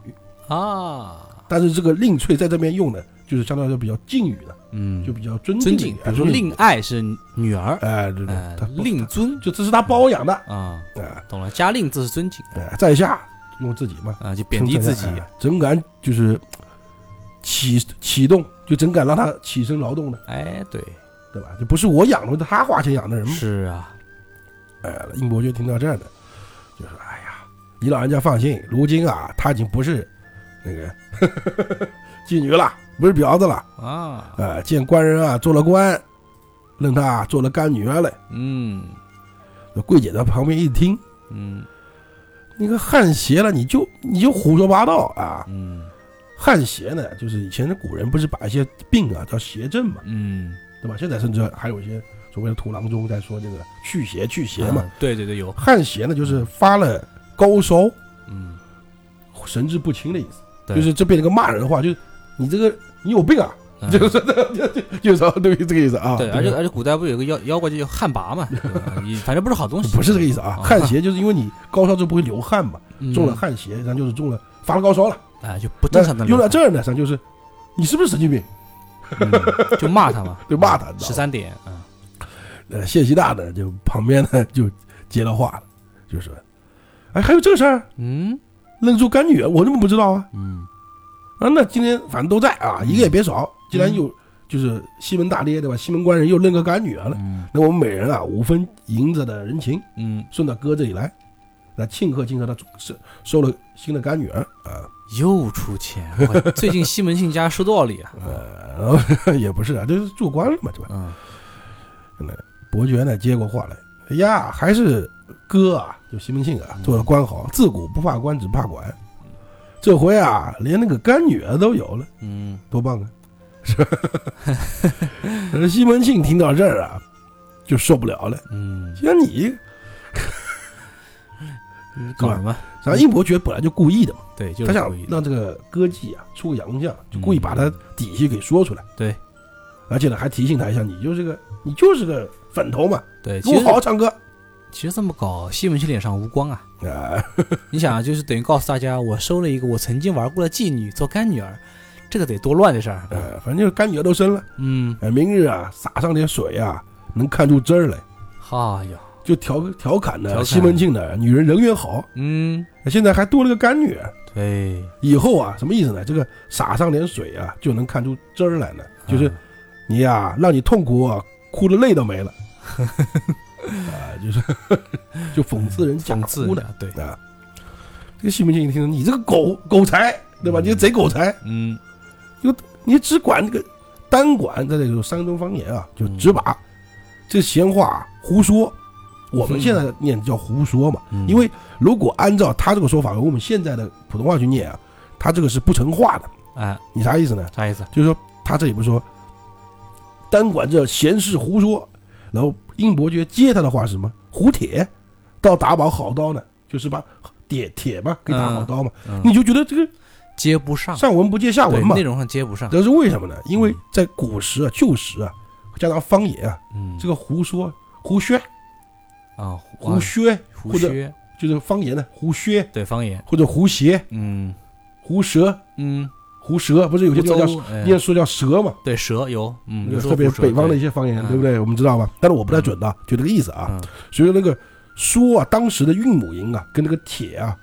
A: 啊，
B: 但是这个令翠在这边用的，就是相对来说比较敬语的，
A: 嗯，
B: 就比较尊
A: 尊敬，比如说令，爱是女儿，
B: 哎，对对
A: 令尊。
B: 就这是他包养的，
A: 啊，
B: 哎。
A: 懂了，加令字是尊敬
B: 哎，在下用自己嘛，
A: 啊，就贬低自己，
B: 哎怎敢就是启启动，就怎敢让他起身劳动呢？
A: 哎，对，
B: 对吧？就不是我养的，他花钱养的人嘛。
A: 是啊，
B: 哎，应伯爵听到这儿的，就说：“哎呀，你老人家放心，如今啊，他已经不是那个 妓女了，不是婊子了。
A: 啊，
B: 呃，见官人啊做了官，认他啊做了干女儿了。
A: 嗯
B: 那桂姐在旁边一听，
A: 嗯
B: 那个汗邪了，你就你就胡说八道啊！
A: 嗯
B: 汉邪呢，就是以前的古人不是把一些病啊叫邪症嘛，
A: 嗯，
B: 对吧？现在甚至还有一些所谓的土郎中在说这个去邪去邪嘛。
A: 啊，对对对，有，
B: 汗邪呢，就是发了高烧、
A: 嗯，
B: 神志不清的意思，
A: 对
B: 就是这变成个骂人的话，就是你这个你有病啊，
A: 嗯。
B: 就是 就就就是对这个意思啊。
A: 对，而且而且古代不是有个妖妖怪就叫旱魃嘛，反正不是好东西，
B: 不是这个意思啊，
A: 啊
B: 汗邪就是因为你高烧就不会流汗嘛，
A: 嗯。
B: 中了汗邪，然后就是中了发了高烧了。
A: 哎，就不正常的
B: 用到这儿呢，实际上就是你是不是神经病？
A: 嗯就骂他嘛，
B: 就骂他
A: 十三点啊，
B: 呃，谢希大呢就旁边呢就接了话了，就说：“哎，还有这个事儿，
A: 嗯
B: 认出干女儿，我怎么不知道啊？
A: 嗯
B: 啊，那今天反正都在啊，一个也别少。既然有就是西门大爹对吧？西门官人又认个干女儿了，
A: 嗯
B: 那我们每人啊五分银子的人情
A: 嗯，
B: 送到哥这里来，来庆贺庆贺他收收了新的干女儿啊。
A: 又出钱，我 最近西门庆家收多少礼啊？
B: 呃，然 后也不是啊，就是做官了嘛，对吧？
A: 嗯
B: 伯爵呢接过话来，哎呀，还是哥啊，就西门庆啊，做的官好，自古不怕官，只怕管。这回啊，连那个干女儿都有了，
A: 嗯
B: 多棒啊！是西门庆听到这儿啊，就受不了了。
A: 嗯，
B: 像你，
A: 搞什么？
B: 咱英伯爵本来就故意的嘛，
A: 对，就
B: 他想。让这个歌妓啊出个洋相，就故意把他底细给说出来。
A: 对，
B: 而且呢，还提醒他一下，你就是个你就是个粉头嘛，
A: 对，
B: 给我好好唱歌。
A: 其实这么搞，西门庆脸上无光啊。
B: 啊，
A: 你想啊，就是等于告诉大家，我收了一个我曾经玩过的妓女做干女儿，这个得多乱的事儿。
B: 呃，反正就是干女儿都生了，
A: 嗯，
B: 呃，明日啊撒上点水啊，能看出汁儿来，
A: 哈呀，
B: 就调调侃的西门庆的女人人缘好，
A: 嗯，
B: 现在还多了个干女儿。
A: 对，
B: 以后啊，什么意思呢？这个撒上点水啊，就能看出汁儿来呢。就是
A: 啊
B: 你呀、让你痛苦啊，哭的泪都没了。啊，就是就讽刺人假
A: 讽刺
B: 哭的
A: 的，对，
B: 啊。这个西门庆一听，你这个狗狗才，对吧？你个贼狗才，
A: 嗯就
B: 你只管这个单管，在这个山东方言啊，就
A: 嗯
B: 只把这闲话胡说。我们现在念叫胡说嘛，
A: 嗯
B: 因为如果按照他这个说法，用我们现在的普通话去念啊，他这个是不成话的。
A: 哎，
B: 你啥意思呢？
A: 啥意思？
B: 就是说他这里不是说单管这闲事胡说，然后英伯爵接他的话是什么？胡铁到打宝好刀呢，就是把铁铁嘛给打好刀嘛，
A: 嗯
B: 你就觉得这个
A: 接不上，
B: 上文不接下文嘛
A: 内。容上接不上。
B: 这是为什么呢？因为在古时啊、旧时啊，加上方言啊，
A: 嗯，
B: 这个胡说、胡靴、
A: 啊，
B: 胡薛，或者
A: 胡靴，
B: 就是方言的胡靴，
A: 对方言，
B: 或者胡邪、
A: 嗯
B: 胡舌、
A: 嗯，
B: 胡蛇，不是有些地方叫念书叫蛇嘛？
A: 对蛇有，嗯，
B: 特别北方的一些方言，
A: 嗯
B: 对不对？我们知道吧？但是我不太准的，就这个意思啊。
A: 嗯
B: 所以那个说啊，当时的韵母音啊，跟那个铁啊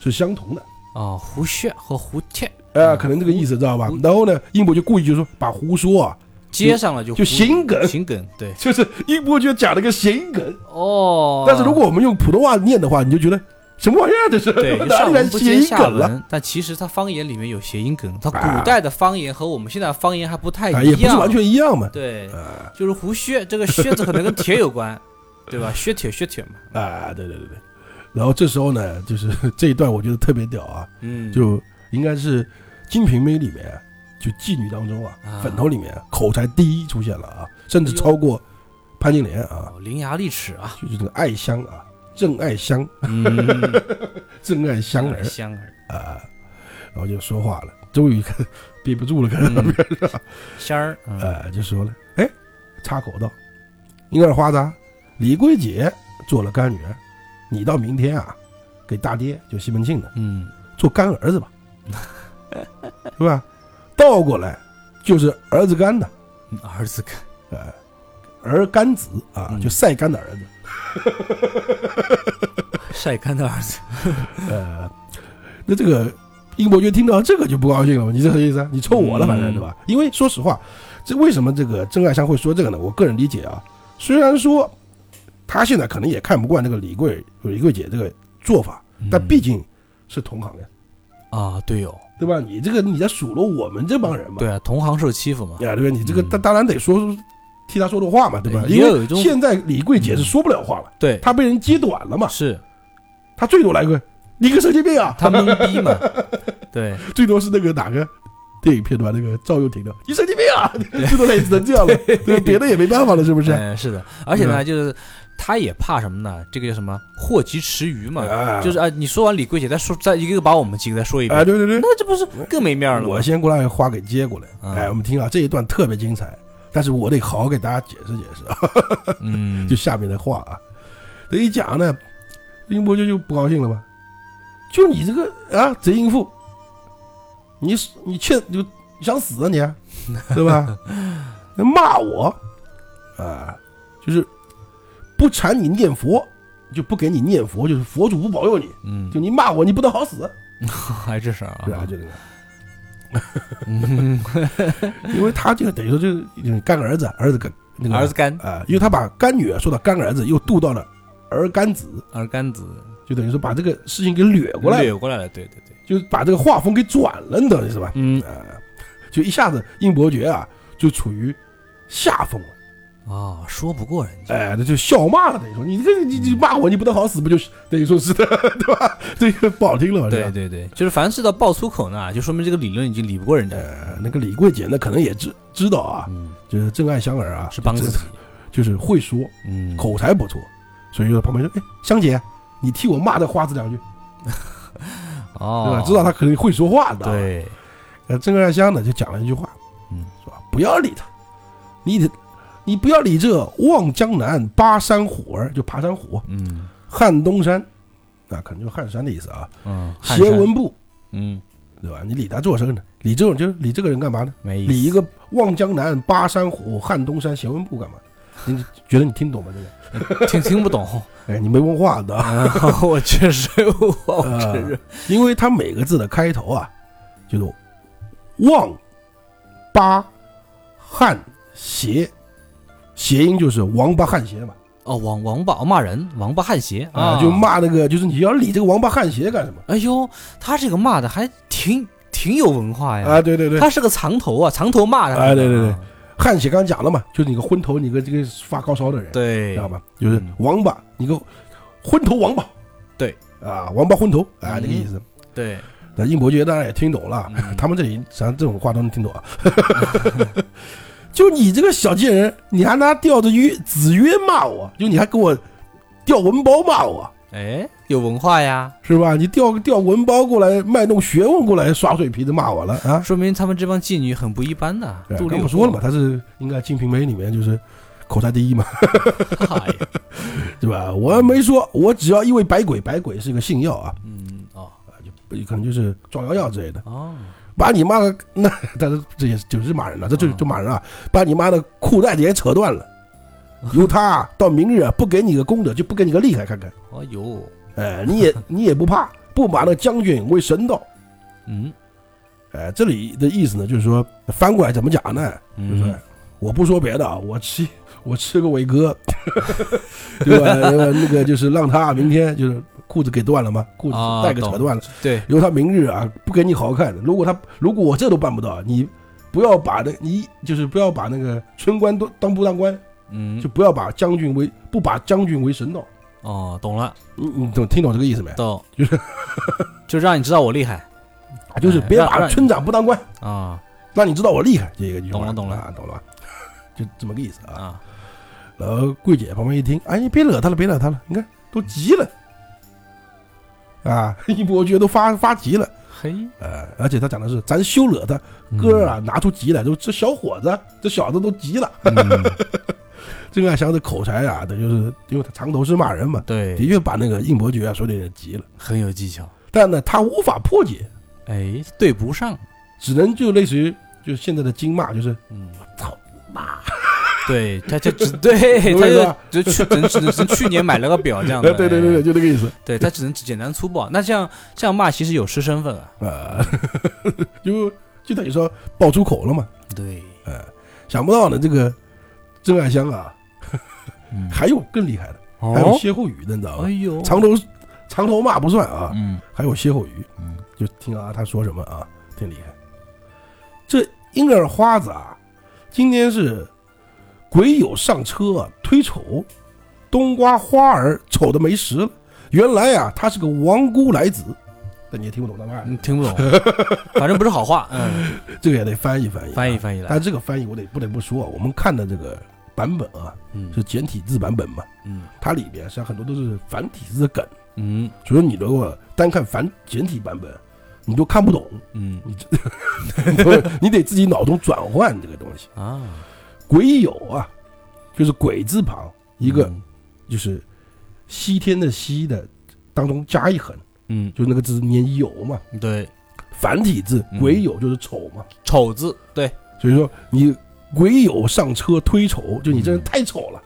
B: 是相同的。
A: 啊，胡穴和胡切
B: 哎、
A: 嗯
B: 可能这个意思知道吧？然后呢，英伯就故意就说把胡说啊，
A: 接上了就
B: 就
A: 胡
B: 心梗
A: 心梗，对，
B: 就是英伯就讲了个谐梗。
A: 哦，
B: 但是如果我们用普通话念的话，你就觉得什么玩意儿这是？
A: 对，上文不接下
B: 了？
A: 文，但其实它方言里面有谐音梗，它
B: 啊
A: 古代的方言和我们现在的方言还不太一
B: 啊，
A: 样，
B: 也不是完全一样嘛。
A: 对，
B: 啊
A: 就是胡靴，这个靴子可能跟铁有关，对吧？削铁削铁嘛，
B: 啊，对对对对。然后这时候呢，就是 这一段我觉得特别屌啊，
A: 嗯，
B: 就应该是《金瓶梅》里面就妓女当中啊
A: 啊，
B: 粉头里面口才第一出现了啊，甚至超过潘金莲啊，
A: 哦伶牙俐齿啊，
B: 就是这个爱香啊，郑爱香，
A: 嗯，
B: 郑爱香儿。
A: 香儿，
B: 啊，然后就说话了，终于看憋不住了，看到
A: 嗯。
B: 边上，
A: 仙儿，嗯。
B: 呃，就说了，哎，插口道，樱儿花子，李桂姐做了干女儿，你到明天啊，给大爹就西门庆的
A: 嗯，
B: 做干儿子吧，是吧？倒过来就是儿子干的，
A: 儿子干，
B: 呃，儿干子啊，
A: 嗯
B: 就晒干的儿子，
A: 晒干的儿子，
B: 呃，那这个英伯爵听到这个就不高兴了嘛？你这个意思啊？你抽我了，反正
A: 嗯
B: 对吧？因为说实话，这为什么这个郑爱香会说这个呢？我个人理解啊，虽然说他现在可能也看不惯这个李桂李桂姐这个做法，但毕竟是同行呀，
A: 嗯啊，对哦，
B: 对吧？你这个你在数落我们这帮人嘛？
A: 对啊，同行受欺负嘛，
B: 呀，对吧？你这个
A: 嗯
B: 当当然得说出替他说的话嘛，对吧？因为现在李桂姐是说不了话了，
A: 对，
B: 她被人揭短了嘛，
A: 是。
B: 她最多来个你个神经病啊！
A: 他懵逼嘛，对，
B: 最多是那个哪个电影片段，那个赵又廷的你神经病啊！最多类似成这样了，对，别的也没办法了，是不是？
A: 嗯，是的，而且呢，就是他也怕什么呢？这个叫什么祸及池鱼嘛，
B: 啊。
A: 就是啊，你说完李桂姐，再说再一个个把我们几个再说一
B: 哎，
A: 遍，
B: 对对对，
A: 那这不是更没面了吗？
B: 我先过来话给接过来。
A: 嗯
B: 哎，我们听啊，这一段特别精彩，但是我得好好给大家解释解释啊，
A: 嗯，
B: 就下面的话啊，这一讲呢，林伯爵就不高兴了吧，就你这个啊贼淫妇，你你欠就你想死啊你啊，对吧？骂我啊，就是不缠你念佛，就不给你念佛，就是佛祖不保佑你，
A: 嗯，
B: 就你骂我，你不得好死，
A: 还这事儿啊
B: 对啊？就这个。
A: 嗯，
B: 因为他这个等于说就是干儿子，儿子干那个
A: 儿子干。
B: 啊、因为他把干女儿说到干儿子，又渡到了儿干子，
A: 儿干子。
B: 就等于说把这个事情给掠过来，
A: 掠过来了，对对对，
B: 就是把这个画风给转了，你懂是吧？
A: 嗯。
B: 啊、就一下子应伯爵啊就处于下风了，
A: 啊，说不过人家，
B: 哎，那就笑骂了，等于说你这个你你骂我，你不得好死，不就是等于说是的，对吧？这个不好听了嘛，
A: 对对对，就是凡事到爆粗口呢，就说明这个理论已经理不过人家，
B: 呃，那个李桂姐呢，可能也知知道啊，
A: 嗯，
B: 就是郑爱香儿啊，
A: 是帮自己，
B: 就是会说，
A: 嗯，
B: 口才不错，所以就旁边说：“哎，香姐，你替我骂这花子两句，对
A: 哦
B: 吧？”知道他肯定会说话的。，
A: 对，
B: 呃，郑爱香呢就讲了一句话，
A: 嗯，
B: 是吧？不要理他，你得，你不要理这望江南巴山虎儿，就爬山虎，
A: 嗯
B: 汉东山，那，可能就是汉山的意思啊。
A: 嗯，
B: 斜文部，
A: 嗯，
B: 对吧？你理他做什么呢？理这种就是理这个人干嘛呢？
A: 没意思，
B: 理一个望江南巴山虎汉东山斜文部干嘛？你觉得你听懂吗？这个？
A: 听听不懂，
B: 哎，你没文化的。
A: 啊 我确实我
B: 呃
A: 承认，
B: 因为它每个字的开头啊，就是望、八、汉、邪，谐音就是王八汉鞋嘛，
A: 哦，王王八骂人，王八汉鞋
B: 啊，就。骂那个，就是你要理这个王八汉鞋干什么？
A: 哎呦，他这个骂的还挺挺有文化呀，
B: 啊，对对对，
A: 他是个藏头啊，藏头骂的。
B: 哎对对对汉鞋刚刚讲了嘛，就是你个昏头，你个这个发高烧的人，
A: 对，
B: 知道吧？就是
A: 嗯
B: 王八，你个昏头王八，
A: 对
B: 啊，王八昏头啊，
A: 嗯
B: 这个意思。
A: 对，
B: 那应伯爵当然也听懂了，
A: 嗯
B: 他们这里咱这种话都能听懂啊。就你这个小贱人，你还拿吊着约子曰骂我，就你还给我钓文包骂我，
A: 哎，有文化呀，
B: 是吧？你调调文包过来，卖弄学问过来，耍嘴皮子骂我了啊！
A: 说明他们这帮妓女很不一般的。
B: 对
A: 杜丽
B: 刚不说了嘛，他是应该《金瓶梅》里面就是口才第一嘛，对 吧？我没说，我只要一味百鬼，百鬼是个性药啊，
A: 嗯，哦，
B: 可能就是壮阳药之类的。
A: 哦，
B: 把你妈的那，但是这也是就是骂人了，这就
A: 嗯
B: 就骂人啊！把你妈的裤带子也扯断了，由他啊到明日啊不给你个功德，就不给你个厉害看看。
A: 哎呦，
B: 哎，你也 你也不怕，不把那将军为神道。
A: 嗯
B: 哎，这里的意思呢，就是说翻过来怎么讲呢？就是
A: 嗯，
B: 我不说别的啊，我吃我吃个伟哥，对吧？那个就是让他明天就是裤子给断了吗，裤子
A: 啊
B: 带给扯断了，
A: 对，
B: 由他明日啊不给你好看。如果他如果我这都办不到，你不要把那你就是不要把那个村官都当不当官，
A: 嗯。
B: 就，不要把将军为不把将军为神道。
A: 哦，懂了，
B: 你你懂听懂这个意思没？
A: 懂，
B: 就是
A: 就让你知道我厉害。
B: 就是别把村长不当官，
A: 啊。
B: 让你知道我厉害。这个句话。
A: 懂了。懂了
B: 啊，懂了。吧？就这么个意思啊。
A: 啊，
B: 然后桂姐旁边一听，哎，你别惹他了，别惹他了，你看都急了，啊，一伯爵都发发急了，
A: 嘿，
B: 呃，而且他讲的是咱休惹他，哥儿啊拿出急来，就这小伙子，这小子都急了。
A: 嗯，
B: 郑爱祥的口才啊，他就是因为他长头诗骂人嘛，
A: 对。
B: 的，确把那个应伯爵啊说的有点急了，
A: 很有技巧，
B: 但呢他无法破解，
A: 哎，对不上，
B: 只能就类似于就是现在的金骂，就是
A: 嗯，
B: 操妈，
A: 对，他就只 对，他就就去只能只能是去年买了个表这样
B: 对
A: 的，
B: 对对对，
A: 对，
B: 就这个意思。
A: 对他只能简单粗暴。那这样这样骂其实有失身份啊，
B: 啊，就就等于说爆粗口了嘛。
A: 对，
B: 想不到呢，这个郑爱香啊，
A: 嗯，
B: 还有更厉害的，还有
A: 哦，
B: 歇后语的，你知道吗
A: 哎？呦，
B: 长头长头骂不算啊，
A: 嗯
B: 还有歇后语，
A: 嗯，
B: 就听啊他说什么啊，挺厉害。这婴儿花子啊，今天是鬼友上车啊推丑，冬瓜花儿丑的没食了。原来啊，他是个亡孤来子，那你也听不懂的，
A: 嗯听不懂，反正不是好话，嗯，
B: 这个也得翻译翻译啊，
A: 翻译翻译来。
B: 但，这个翻译我得不得不说啊，我们看的这个版本啊
A: 嗯。
B: 是简体字版本嘛，
A: 嗯。
B: 它里边实际上很多都是繁体字的梗，
A: 嗯。
B: 所以你如果单看繁简体版本，你都看不懂，
A: 嗯。
B: 你 你得自己脑中转换这个东西。
A: 啊，
B: 鬼友啊，就是鬼字旁一个
A: 嗯。
B: 就是西天的西的当中加一横，
A: 嗯，
B: 就是那个字念友嘛，
A: 对，
B: 繁体字
A: 嗯。
B: 鬼友就是丑嘛，
A: 丑字，对，
B: 所以说你鬼友上车推丑，就你这人太丑了。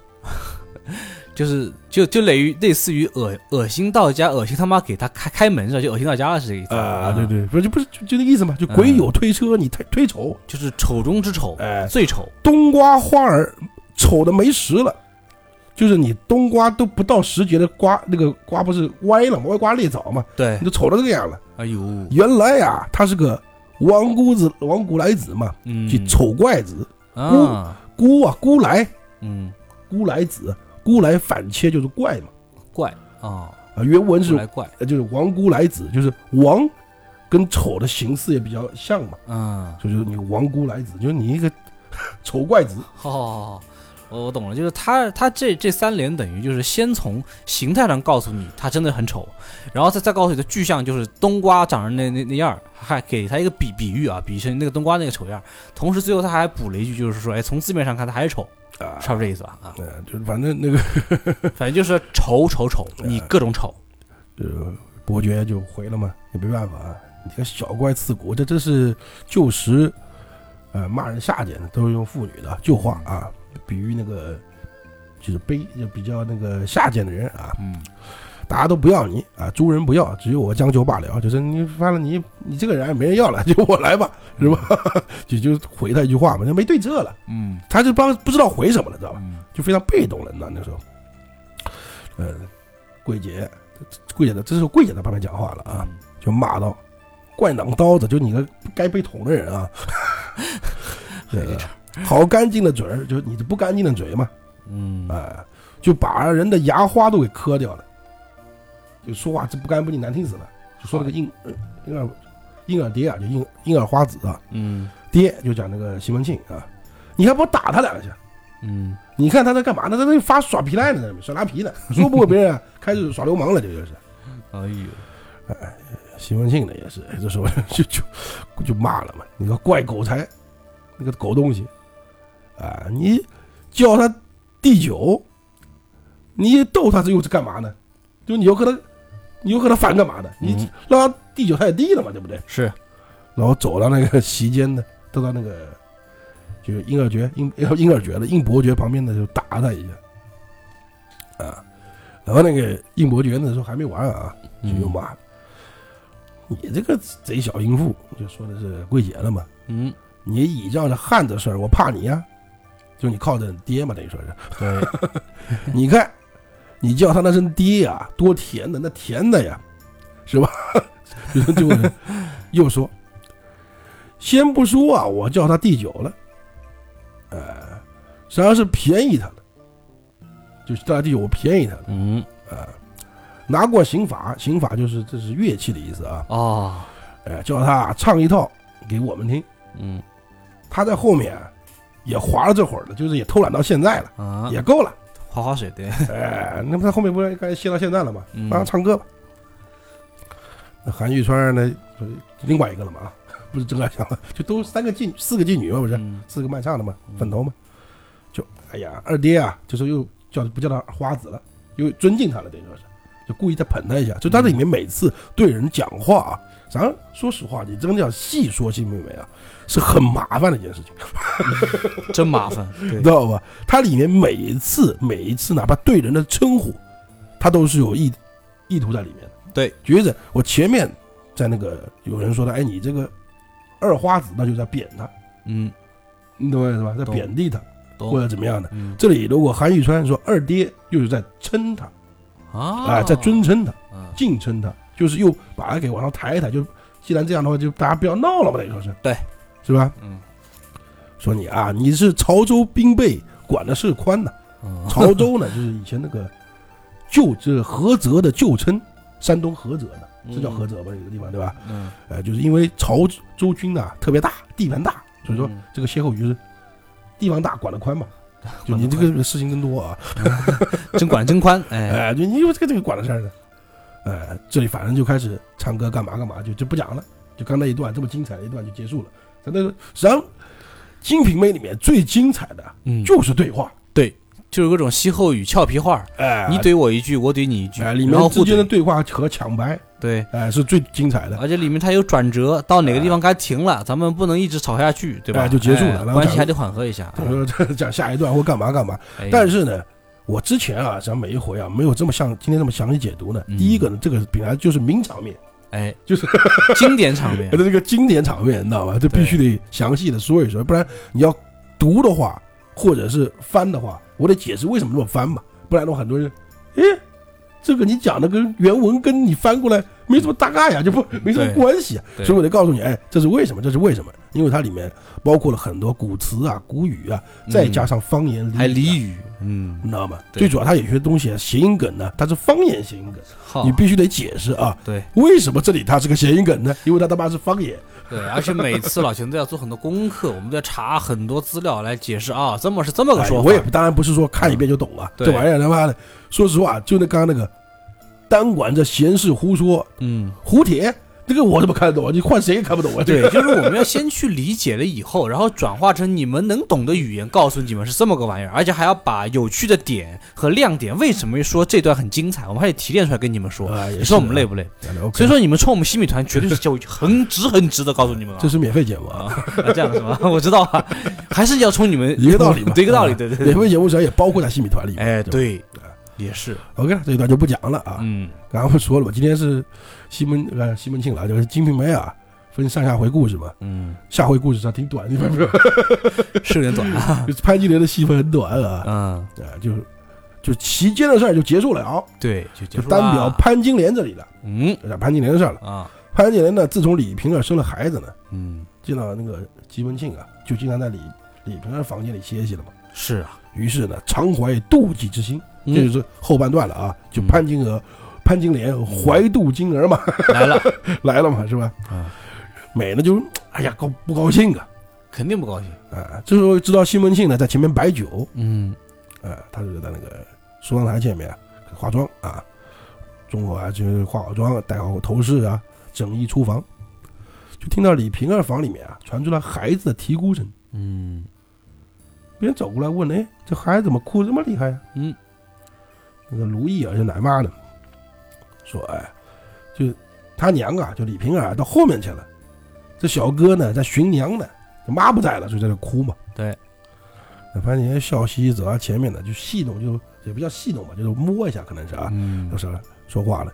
A: 就是就就类于类似于恶恶心到家，恶心他妈给他开开门是吧？就恶心到家了是这个意思
B: 啊，对，对，不是就不是就就那意思嘛，就鬼友推车，你推推丑，
A: 就是丑中之丑，
B: 哎，
A: 最丑，
B: 冬瓜花儿丑的没实了，就是你冬瓜都不到时节的瓜，那个瓜不是歪了吗？歪瓜裂枣嘛，
A: 对
B: 你，都丑成这个样了。
A: 哎呦，
B: 原来呀，他是个亡姑子、亡古来子嘛，
A: 嗯，
B: 就丑怪子，
A: 啊，
B: 孤啊姑来，
A: 嗯，
B: 姑来子，孤来反切就是怪嘛，
A: 怪啊，
B: 啊，原文是
A: 来怪，
B: 呃就是王孤来子，就是王跟丑的形似也比较像嘛，
A: 嗯，
B: 所以就是你王孤来子，就是你一个 丑怪子，
A: 好好好好，我我懂了，就是他他这这三连等于就是先从形态上告诉你他真的很丑，然后再再告诉你的具象就是冬瓜长成那那那样儿，还给他一个比比喻啊，比成那个冬瓜那个丑样儿，同时最后他还补了一句，就是说，哎，从字面上看他还是丑，
B: 啊，
A: 差不多这意思吧？啊，
B: 对，就是反正那个
A: 反正就是丑丑丑，你各种丑，
B: 呃伯爵就回了嘛，也没办法，啊你这个小怪刺骨，这真是旧时，呃，骂人下贱的都是用妇女的旧话啊，比喻那个就是卑就比较那个下贱的人啊，
A: 嗯。
B: 大家都不要你啊，诸人不要，只有我将就罢了。就是你发了你你这个人没人要了，就我来吧，是吧？就就回他一句话嘛，就没对策了，
A: 嗯。
B: 他就帮不知道回什么了，知道吧？
A: 嗯。
B: 就非常被动了，那那时候，呃，桂姐，桂姐的这时候桂姐在旁边讲话了啊，，就骂道：“怪囊刀子，就你个该被捅的人啊！这个 好干净的嘴儿，就是你这不干净的嘴嘛，
A: 嗯
B: 啊、就把人的牙花都给磕掉了，就说话这不干不净，难听死了。就说了个婴呃婴儿婴儿爹啊，就婴婴儿花子啊，
A: 嗯
B: 爹就讲那个西门庆啊，你还不打他两下？
A: 嗯
B: 你看他在干嘛呢？他在那发耍皮赖呢，在那耍拉皮呢，说不过别人啊，开始耍流氓了，这就是。
A: 哎呦，哎
B: 西门庆呢也是，哎这时候就就就骂了嘛，你个怪狗才，那个狗东西，啊，你叫他第九，你逗他这又是干嘛呢？就你又和他，你又和他烦干嘛呢？你
A: 嗯
B: 让他第九他也低了嘛，对不对？
A: 是，
B: 然后走到那个席间呢，走到那个就是婴儿爵婴婴儿爵的英伯爵旁边呢，就打他一下，啊，然后那个应伯爵那时候还没完啊，就又骂，你这个贼小淫妇，就说的是桂姐了嘛，
A: 嗯，
B: 你倚仗着汉子事儿，我怕你呀、就你靠着爹嘛，等于说是，
A: 对，
B: 你看，你叫他那声爹呀，多甜的，那甜的呀，是吧？就就又说，先不说啊，我叫他第九了，呃，实际上是便宜他了，就是叫他第九，我便宜他了，
A: 嗯，
B: 啊、拿过刑法，刑法就是这是乐器的意思啊，
A: 哦，
B: 哎、叫他唱一套给我们听，
A: 嗯。
B: 他在后面也划了这会儿了，就是也偷懒到现在了，
A: 啊，
B: 也够了。
A: 划划水，对，
B: 哎，那么他后面不是该歇到现在了吗？
A: 嗯。
B: 让他唱歌吧。那韩玉川呢，就是另外一个了嘛啊，不是真爱香了，就都三个妓四个妓女嘛，不是？
A: 嗯。
B: 四个卖唱的嘛，
A: 嗯。
B: 粉头嘛，就哎呀二爹啊，就是又叫不叫他花子了，又尊敬他了，等于说是，就故意再捧他一下。就他这里面每次对人讲话啊，咱说实话，你真的要细说金妹妹啊，是很麻烦的一件事情。
A: 真麻烦，对
B: 知，道吧？他里面每一次每一次，哪怕对人的称呼，他都是有意意图在里面的。
A: 对，
B: 举个例子，我前面在那个有人说的，哎，你这个二花子，那就在贬他，
A: 嗯，
B: 你懂我意思吧？在贬低他或，者怎么样的。
A: 嗯
B: 这里如果韩玉川说二爹，又是在称他，
A: 啊，
B: 哎，在尊称他，
A: 嗯，
B: 敬称他，就是又把他给往上抬一抬。就既然这样的话，就大家不要闹了嘛，等于说是，
A: 对，
B: 是吧？
A: 嗯
B: 说你啊，你是潮州兵备，管的是宽呐。
A: 嗯，
B: 潮州呢，就是以前那个旧就是菏泽的旧称，山东菏泽的，是叫菏泽吧？这个地方对吧？
A: 嗯，
B: 呃，就是因为潮州军啊特别大，地盘大，所以说
A: 嗯
B: 这个歇后语就是地方大，管得宽嘛。就你这个事情真多啊，
A: 真管真宽，哎，
B: 哎，就你有这个这个管的事儿呢，哎，这里反正就开始唱歌干嘛干嘛，就就不讲了，就刚那一段这么精彩的一段就结束了。咱那个实际上《金瓶梅》里面最精彩的
A: 嗯，
B: 就是对话，
A: 就是各种歇后语、俏皮话，
B: 哎，
A: 你怼我一句，我怼你一句，
B: 哎，里
A: 然后
B: 之间的，对话和抢白，
A: 对，
B: 哎，是最精彩的。
A: 而且里面它有转折，到哪个地方该停了，咱们不能一直吵下去，对吧？
B: 哎就结束了
A: 关系还得缓和一下。
B: 就说这讲下一段或干嘛干嘛。
A: 哎
B: 但是呢，我之前啊，讲每一回啊，没有这么像今天这么详细解读呢。
A: 嗯
B: 第一个呢，这个本来就是名场面，
A: 哎，
B: 就是
A: 经典场面
B: 这个经典场面，你知道吧？这必须得详细的说一说，不然你要读的话，或者是翻的话，我得解释为什么这么翻嘛，不然的话，很多人，哎，这个你讲的跟原文跟你翻过来没什么大概呀，就不没什么关系啊，所以我得告诉你，哎，这是为什么？这是为什么？因为它里面包括了很多古词啊、古语啊，再加上方言、
A: 还
B: 俚语
A: 嗯，
B: 你知道吗？最主要，它有些东西啊，谐音梗呢，它是方言谐音梗，
A: 好
B: 你，必须得解释啊。
A: 对
B: 为什么这里它是个谐音梗呢？因为它他妈是方言。
A: 对，而且每次老秦都要做很多功课，我们都要查很多资料来解释啊，这么是这么个
B: 哎
A: 说法。
B: 我也当然不是说看一遍就懂了，
A: 对
B: 这玩意儿他妈的，说实话，就那刚刚那个，单管这闲事胡说，
A: 嗯，
B: 胡铁，这个我怎么看得懂啊？你换谁也看不懂啊？
A: 对，就是我们要先去理解了以后，然后转化成你们能懂的语言，告诉你们是这么个玩意儿，而且还要把有趣的点和亮点，为什么说这段很精彩，我们还得提炼出来跟你们说。你说我们累不累？所以说你们冲我们新米团绝对是教育，很值很值得告诉你们了。
B: 这是免费节目啊，
A: 这样是吗？我知道啊，还是要冲你们
B: 一个道理嘛，
A: 对一个道理，
B: 啊
A: 对对对。
B: 免费节目实际上也包括在新米团里面。
A: 哎，
B: 吧
A: 对，也是
B: ，，OK，这一段就不讲了啊。
A: 嗯，
B: 刚刚不说了吗，今天是西门呃西门庆了，就是《金瓶梅》啊，分上下回故事嘛。
A: 嗯，
B: 下回故事上挺短，你发现没有？
A: 是有点短啊。
B: 就是潘金莲的戏份很短啊，
A: 嗯，
B: 啊，就是就其间的事儿就结束了，
A: 对，就结
B: 就
A: 束了。
B: 单表潘金莲这里了，
A: 嗯。
B: 潘金莲的事儿了。
A: 啊，
B: 潘金莲呢，自从李瓶儿生了孩子呢，
A: 嗯，
B: 见到那个西门庆啊，就经常在李李瓶儿房间里歇息了嘛。
A: 是啊，
B: 于是呢，常怀妒忌之心，这就
A: 嗯，
B: 是后半段了啊，就
A: 嗯。
B: 潘金娥、潘金莲怀肚金儿嘛，
A: 来了。
B: 来了嘛，是吧？
A: 啊，
B: 美呢就哎呀高不高兴啊？
A: 肯定不高兴。
B: 啊，这时候知道西门庆呢在前面摆酒，
A: 嗯。
B: 啊，他就在那个梳妆台前面啊化妆啊，中午啊，就化好妆，戴好头饰啊，整衣出房，就听到李瓶儿房里面啊传出了孩子的啼哭声。
A: 嗯。
B: 别人走过来问：“哎，这孩子怎么哭这么厉害呀、
A: 嗯。
B: 那个如意啊，就奶妈呢，说：“哎，就他娘啊，就李瓶儿啊，到后面去了。这小哥呢，在寻娘呢，这妈不在了，就在那哭嘛。
A: 对，
B: 那潘金莲笑嘻嘻走到前面呢，就戏弄，就也不叫戏弄吧，就是摸一下，可能是啊，
A: 嗯
B: 就是说话了。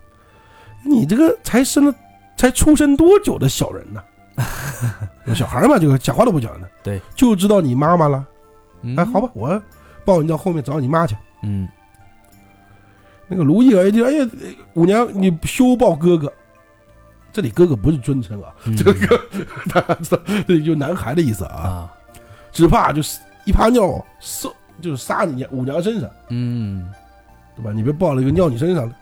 B: 你这个才生了，才出生多久的小人呢？有小孩嘛，就讲话都不讲的，
A: 对，
B: 就知道你妈妈了。
A: 嗯
B: 哎，好吧，我抱你到后面找你妈去。
A: 嗯
B: 那个卢毅儿一听，哎呀，五娘你休抱哥哥，这里哥哥不是尊称啊，
A: 嗯。
B: 这个大家知道，这里就男孩的意思啊，
A: 啊。
B: 只怕就是一泡尿撒就是撒你五娘身上，
A: 嗯。
B: 对吧？你别抱了一个尿你身上了。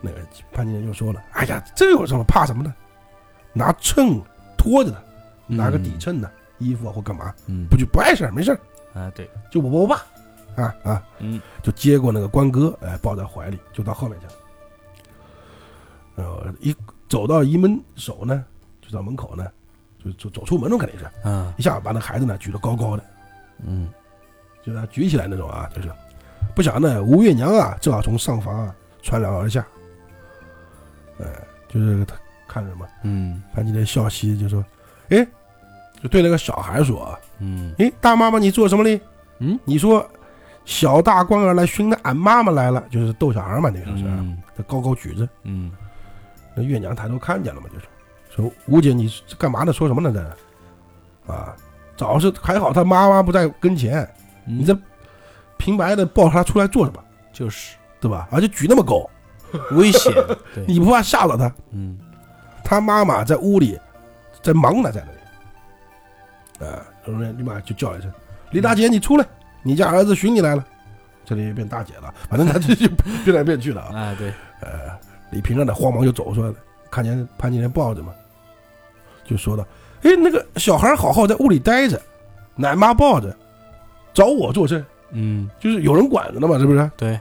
B: 那个潘金莲就说了：“哎呀，这有什么怕什么的？拿秤托着他，拿个底秤的衣服啊或干嘛，
A: 嗯。
B: 不就不碍事儿，没事儿，
A: 啊对。
B: 就我我爸，啊啊，
A: 嗯。
B: 就接过那个关哥，哎，抱在怀里，就到后面去了。呃，一走到一门手呢，就到门口呢，就就走出门了，肯定是。
A: 啊。
B: 一下把那孩子呢举得高高的，
A: 嗯。
B: 就是他举起来那种啊，就是。不想呢，吴月娘啊，正好从上房啊穿梁而下，呃，就是他看着嘛，
A: 嗯。
B: 潘金莲笑嘻嘻就说：“哎，就对那个小孩说啊，
A: 嗯
B: 哎，大妈妈你做什么嘞？
A: 嗯，
B: 你说小大官儿来寻的俺妈妈来了，就是逗小孩嘛，那个时候是他高高举着，
A: 嗯。
B: 那月娘抬头看见了嘛，就是。说吴姐你是干嘛呢？说什么呢？这？啊，早是还好他妈妈不在跟前，
A: 嗯。
B: 你这平白的抱他出来做什么？
A: 就是。
B: 对吧？而且举那么高，
A: 危险。
B: 你不怕吓到他？
A: 嗯。
B: 他妈妈在屋里在忙呢，在那里，啊，然后呢立马就叫一声：“李大姐，你出来，你家儿子寻你来了。”这里变大姐了，反正他 这就变来变去了啊。
A: 哎对
B: 呃，李平儿呢慌忙就走出来了，看见潘金莲抱着嘛，就说道：“哎，那个小孩好好在屋里待着，奶妈抱着，找我作甚？
A: 嗯
B: 就是有人管着呢嘛，是不是？
A: 对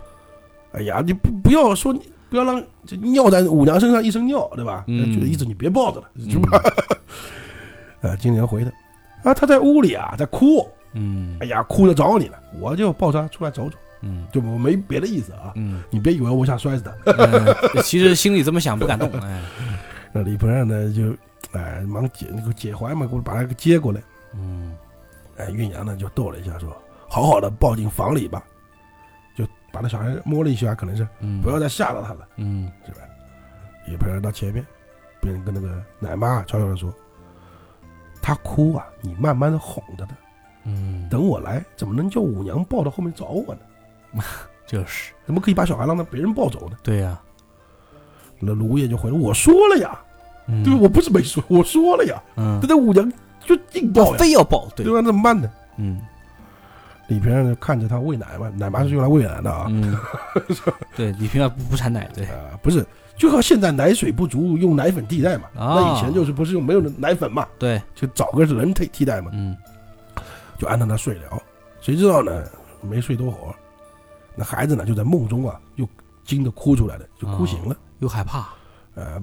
B: 哎呀，你不不要说，不要让这尿在五娘身上一身尿，对吧？
A: 嗯
B: 就意思你别抱着了，是吧？啊，金莲回他，啊，他在屋里啊，在哭，
A: 嗯
B: 哎呀，哭着找你了，我就抱他出来走走，
A: 嗯
B: 就我没别的意思啊，
A: 嗯
B: 你别以为我想摔死他。
A: 嗯 其实心里这么想不敢动哎
B: 那李鹏让呢就，哎，忙解那个解怀嘛，给我把他给接过来。
A: 嗯
B: 哎，运阳呢就逗了一下，说：“好好的抱进房里吧。”就把那小孩摸了一下，可能是
A: 嗯
B: 不要再吓到他了，
A: 嗯
B: 是吧？李鹏到前面，别人跟那个奶妈悄悄的说：“他哭啊，你慢慢的哄着他，
A: 嗯。
B: 等我来，怎么能叫五娘抱到后面找我呢？
A: 就是。
B: 怎么可以把小孩让他别人抱走呢？
A: 对呀？”
B: 那卢烨就回了：“我说了呀，
A: 嗯。
B: 对吧？我不是没说，我说了呀，
A: 嗯。
B: 但那五娘就硬抱，
A: 非要抱对。
B: 对吧？那怎么办呢？”
A: 嗯。
B: 李平看着他喂奶嘛，奶妈是用来喂奶的啊，
A: 嗯。对李平儿不不产奶对。
B: 啊，不是，就和现在奶水不足用奶粉替代嘛。
A: 啊。
B: 那以前就是不是用没有奶粉嘛，
A: 对。
B: 就找个人替替代嘛，
A: 嗯
B: 就安让他睡了。谁知道呢，没睡多会儿，那孩子呢就在梦中啊，又惊得哭出来了，就哭醒了。
A: 又害怕。
B: 呃，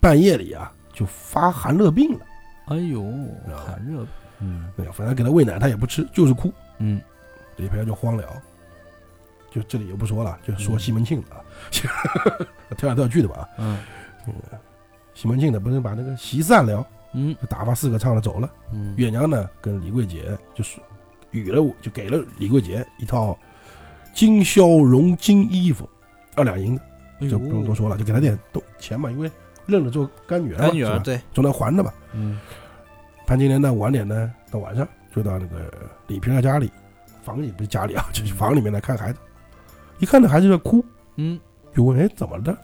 B: 半夜里啊就发寒热病了。
A: 哎呦寒热。嗯。
B: 哎呀，反正给他喂奶他也不吃，就是哭。
A: 嗯。
B: 李培就慌了，就这里就不说了，就说西门庆了啊，跳来跳去的吧。
A: 嗯。
B: 西门庆的，不是把那个席散了，
A: 嗯。
B: 就打发四个唱的走了。
A: 嗯。
B: 月娘呢，跟李桂姐就是与了，就给了李桂姐一套金绡绒金衣服，二两银子，
A: 哎
B: 就不用多说了，就给她点都钱嘛，因为认了做干女儿
A: 干女儿对。
B: 总得还的吧。
A: 嗯。
B: 潘金莲呢，晚点呢，到晚上就到那个李瓶儿家里，房里不是家里啊，就是房里面来看孩子，一看那孩子在哭，
A: 嗯。
B: 就问哎怎么了？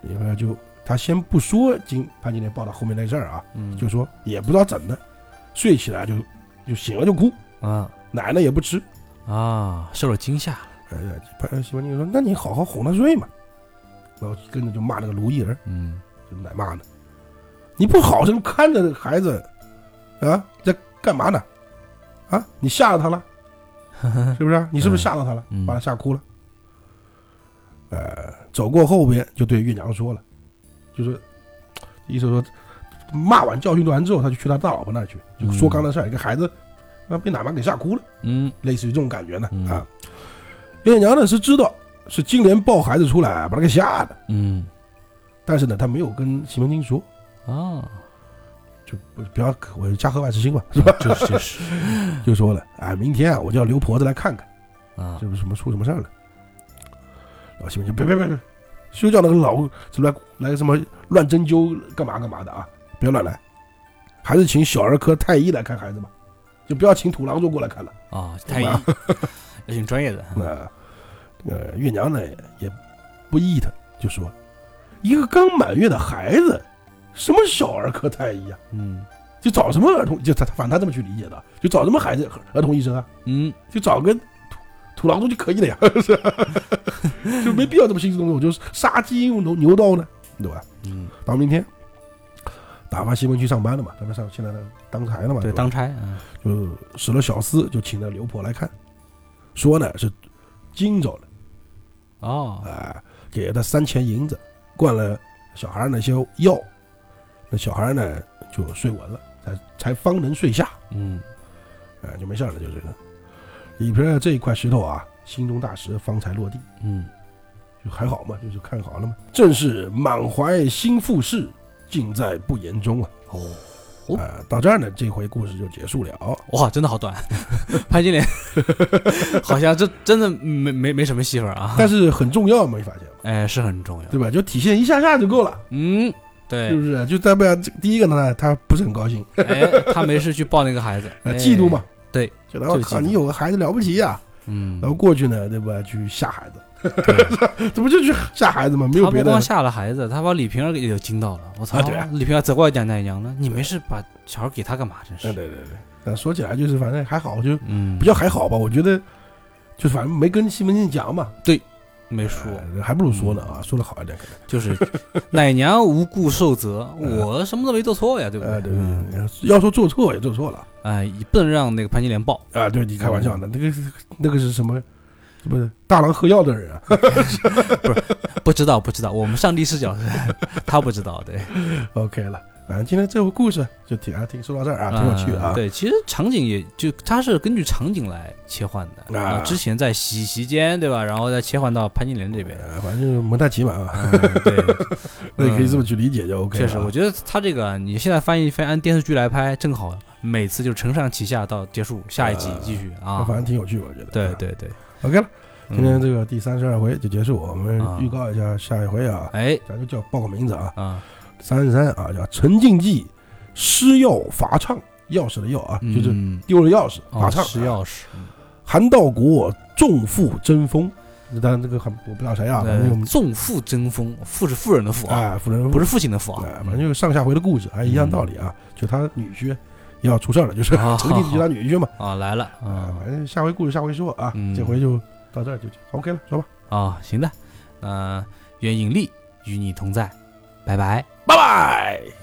B: 李瓶儿就他先不说金潘金莲抱到后面那事儿啊，
A: 嗯
B: 就说也不知道怎的，睡起来就就醒了就哭，
A: 啊
B: 奶呢也不吃。
A: 啊受了惊吓
B: 哎呀，潘西门庆说：“那你好好哄他睡嘛。”然后跟着就骂那个卢艺儿，
A: 嗯
B: 就奶骂呢，你不好生看着孩子啊，在干嘛呢？啊，你吓到他了，是不是？你是不是吓到他了，
A: 嗯
B: 把他吓哭了？呃，走过后边就对月娘说了，就是意思说骂完教训完之后，他就去他大老婆那儿去，就说刚才事儿，一个孩子啊被奶妈给吓哭了，
A: 嗯
B: 类似于这种感觉呢
A: 嗯
B: 啊。烈娘呢是知道是金莲抱孩子出来把他给吓的，
A: 嗯
B: 但是呢他没有跟西门庆说，
A: 啊，
B: 就不不要我家和万事兴嘛，是吧？
A: 就是就是
B: 就说了，哎，明天啊我叫刘婆子来看看。
A: 啊
B: 这不是什么出什么事儿了？老西门庆别别别别，休叫那个老来来什么乱针灸干嘛干嘛的啊！不要乱来，还是请小儿科太医来看孩子吧，就不要请土郎中过来看了。
A: 啊，太医
B: 吧
A: 也挺专业的。
B: 那呃月娘呢也不依他，就说一个刚满月的孩子，什么小儿科太医啊？
A: 嗯
B: 就找什么儿童？就反正他这么去理解的，就找什么孩子儿童医生啊？
A: 嗯
B: 就找个土土郎中就可以了呀，是吧？就没必要这么兴师动众，就是杀鸡用牛牛刀呢，对吧？
A: 嗯，
B: 到明天，打发西门去上班了嘛，他们上现在呢当差了嘛，
A: 对，
B: 吧
A: 当差啊，
B: 就使了小厮，就请了刘婆来看，说呢是惊着了
A: 哦，
B: 啊、给了他三钱银子，灌了小孩那些药，那小孩呢就睡稳了，才才方能睡下。
A: 嗯
B: 哎，就没事了，就这个。李瓶儿这一块石头啊，心中大石，方才落地，
A: 嗯
B: 就还好嘛，就是看好了嘛。正是满怀心腹事，尽在不言中啊。
A: 哦，
B: 啊、到这儿呢，这回故事就结束了。
A: 哇，真的好短，潘金莲 好像这真的没没没什么戏份啊，
B: 但是很重要，没发现吗？
A: 哎是很重要，
B: 对吧？就体现一下下就够了，
A: 嗯，对是，
B: 不是？就代表第一个呢，他不是很高兴，
A: 哎，他没事去抱那个孩子，
B: 嫉妒嘛。
A: 对，
B: 就然后靠，你有个孩子了不起呀、
A: 嗯
B: 然，后过去呢，对吧？去吓孩子，
A: 对
B: 这不就去吓孩子吗？没有别的
A: 他不光。吓了孩子，他把李瓶儿给也惊到了。我操！
B: 啊对啊
A: 李瓶儿责怪蒋奶娘呢，你没事把小孩给他干嘛？真
B: 嗯，
A: 是。
B: 对对对。但说起来就是，反正还好，就
A: 嗯，
B: 比较还好吧。我觉得，就反正没跟西门庆讲嘛，对
A: 没说，
B: 呃还不如说呢啊，说的好一点可能。
A: 就是 奶娘无故受责，我什么都没做错呀，对不
B: 呃，对
A: 嗯
B: 对对，要说做错也做错了
A: 哎，不能让那个潘金莲抱。
B: 啊。对你开玩笑的，那个是那个是什么？不是大郎喝药的人啊？
A: 不不知道，不知道，我们上帝视角是，他不知道，对
B: ，OK 了，反正今天这个故事就挺啊，挺说到这儿啊，挺有趣的啊。
A: 嗯对，其实场景也就它是根据场景来切换的。
B: 啊
A: 之前在洗洗间，对吧？然后再切换到潘金莲这边。
B: 呃，反正蒙太奇嘛啊，
A: 嗯，对，
B: 那你可以这么去理解就 OK。
A: 确实，我觉得他这个你现在翻译翻按电视剧来拍，正好每次就承上启下到结束，下一集
B: 呃
A: 继续啊。
B: 反。正挺有趣，我觉得。啊。
A: 对对。对
B: ，，OK 了，今天
A: 嗯
B: 这个第三十二回就结束，我们
A: 啊。
B: 预告一下下一回啊，
A: 哎。
B: 咱就叫报个名字啊，
A: 啊，
B: 三十三啊，叫陈静记施药伐唱，钥匙的钥啊，就是
A: 嗯
B: 丢了钥匙
A: 哦
B: 伐唱。
A: 失钥匙，
B: 韩道国重负争锋，当然这个很我不知道谁啊，反正
A: 呃纵父争锋，父是富人的父啊，
B: 哎，夫人
A: 不是父亲的父啊。
B: 哎，，反正就是上下回的故事，还一样道理啊。就他女婿要出事儿了，就是
A: 啊
B: 陈静记他女婿嘛。
A: 啊来了
B: 啊
A: 啊，
B: 反正下回故事下回说啊，
A: 嗯
B: 这回就到这儿就 OK 了，说吧，
A: 啊，行的，那愿引力与你同在，拜拜。
B: 拜拜。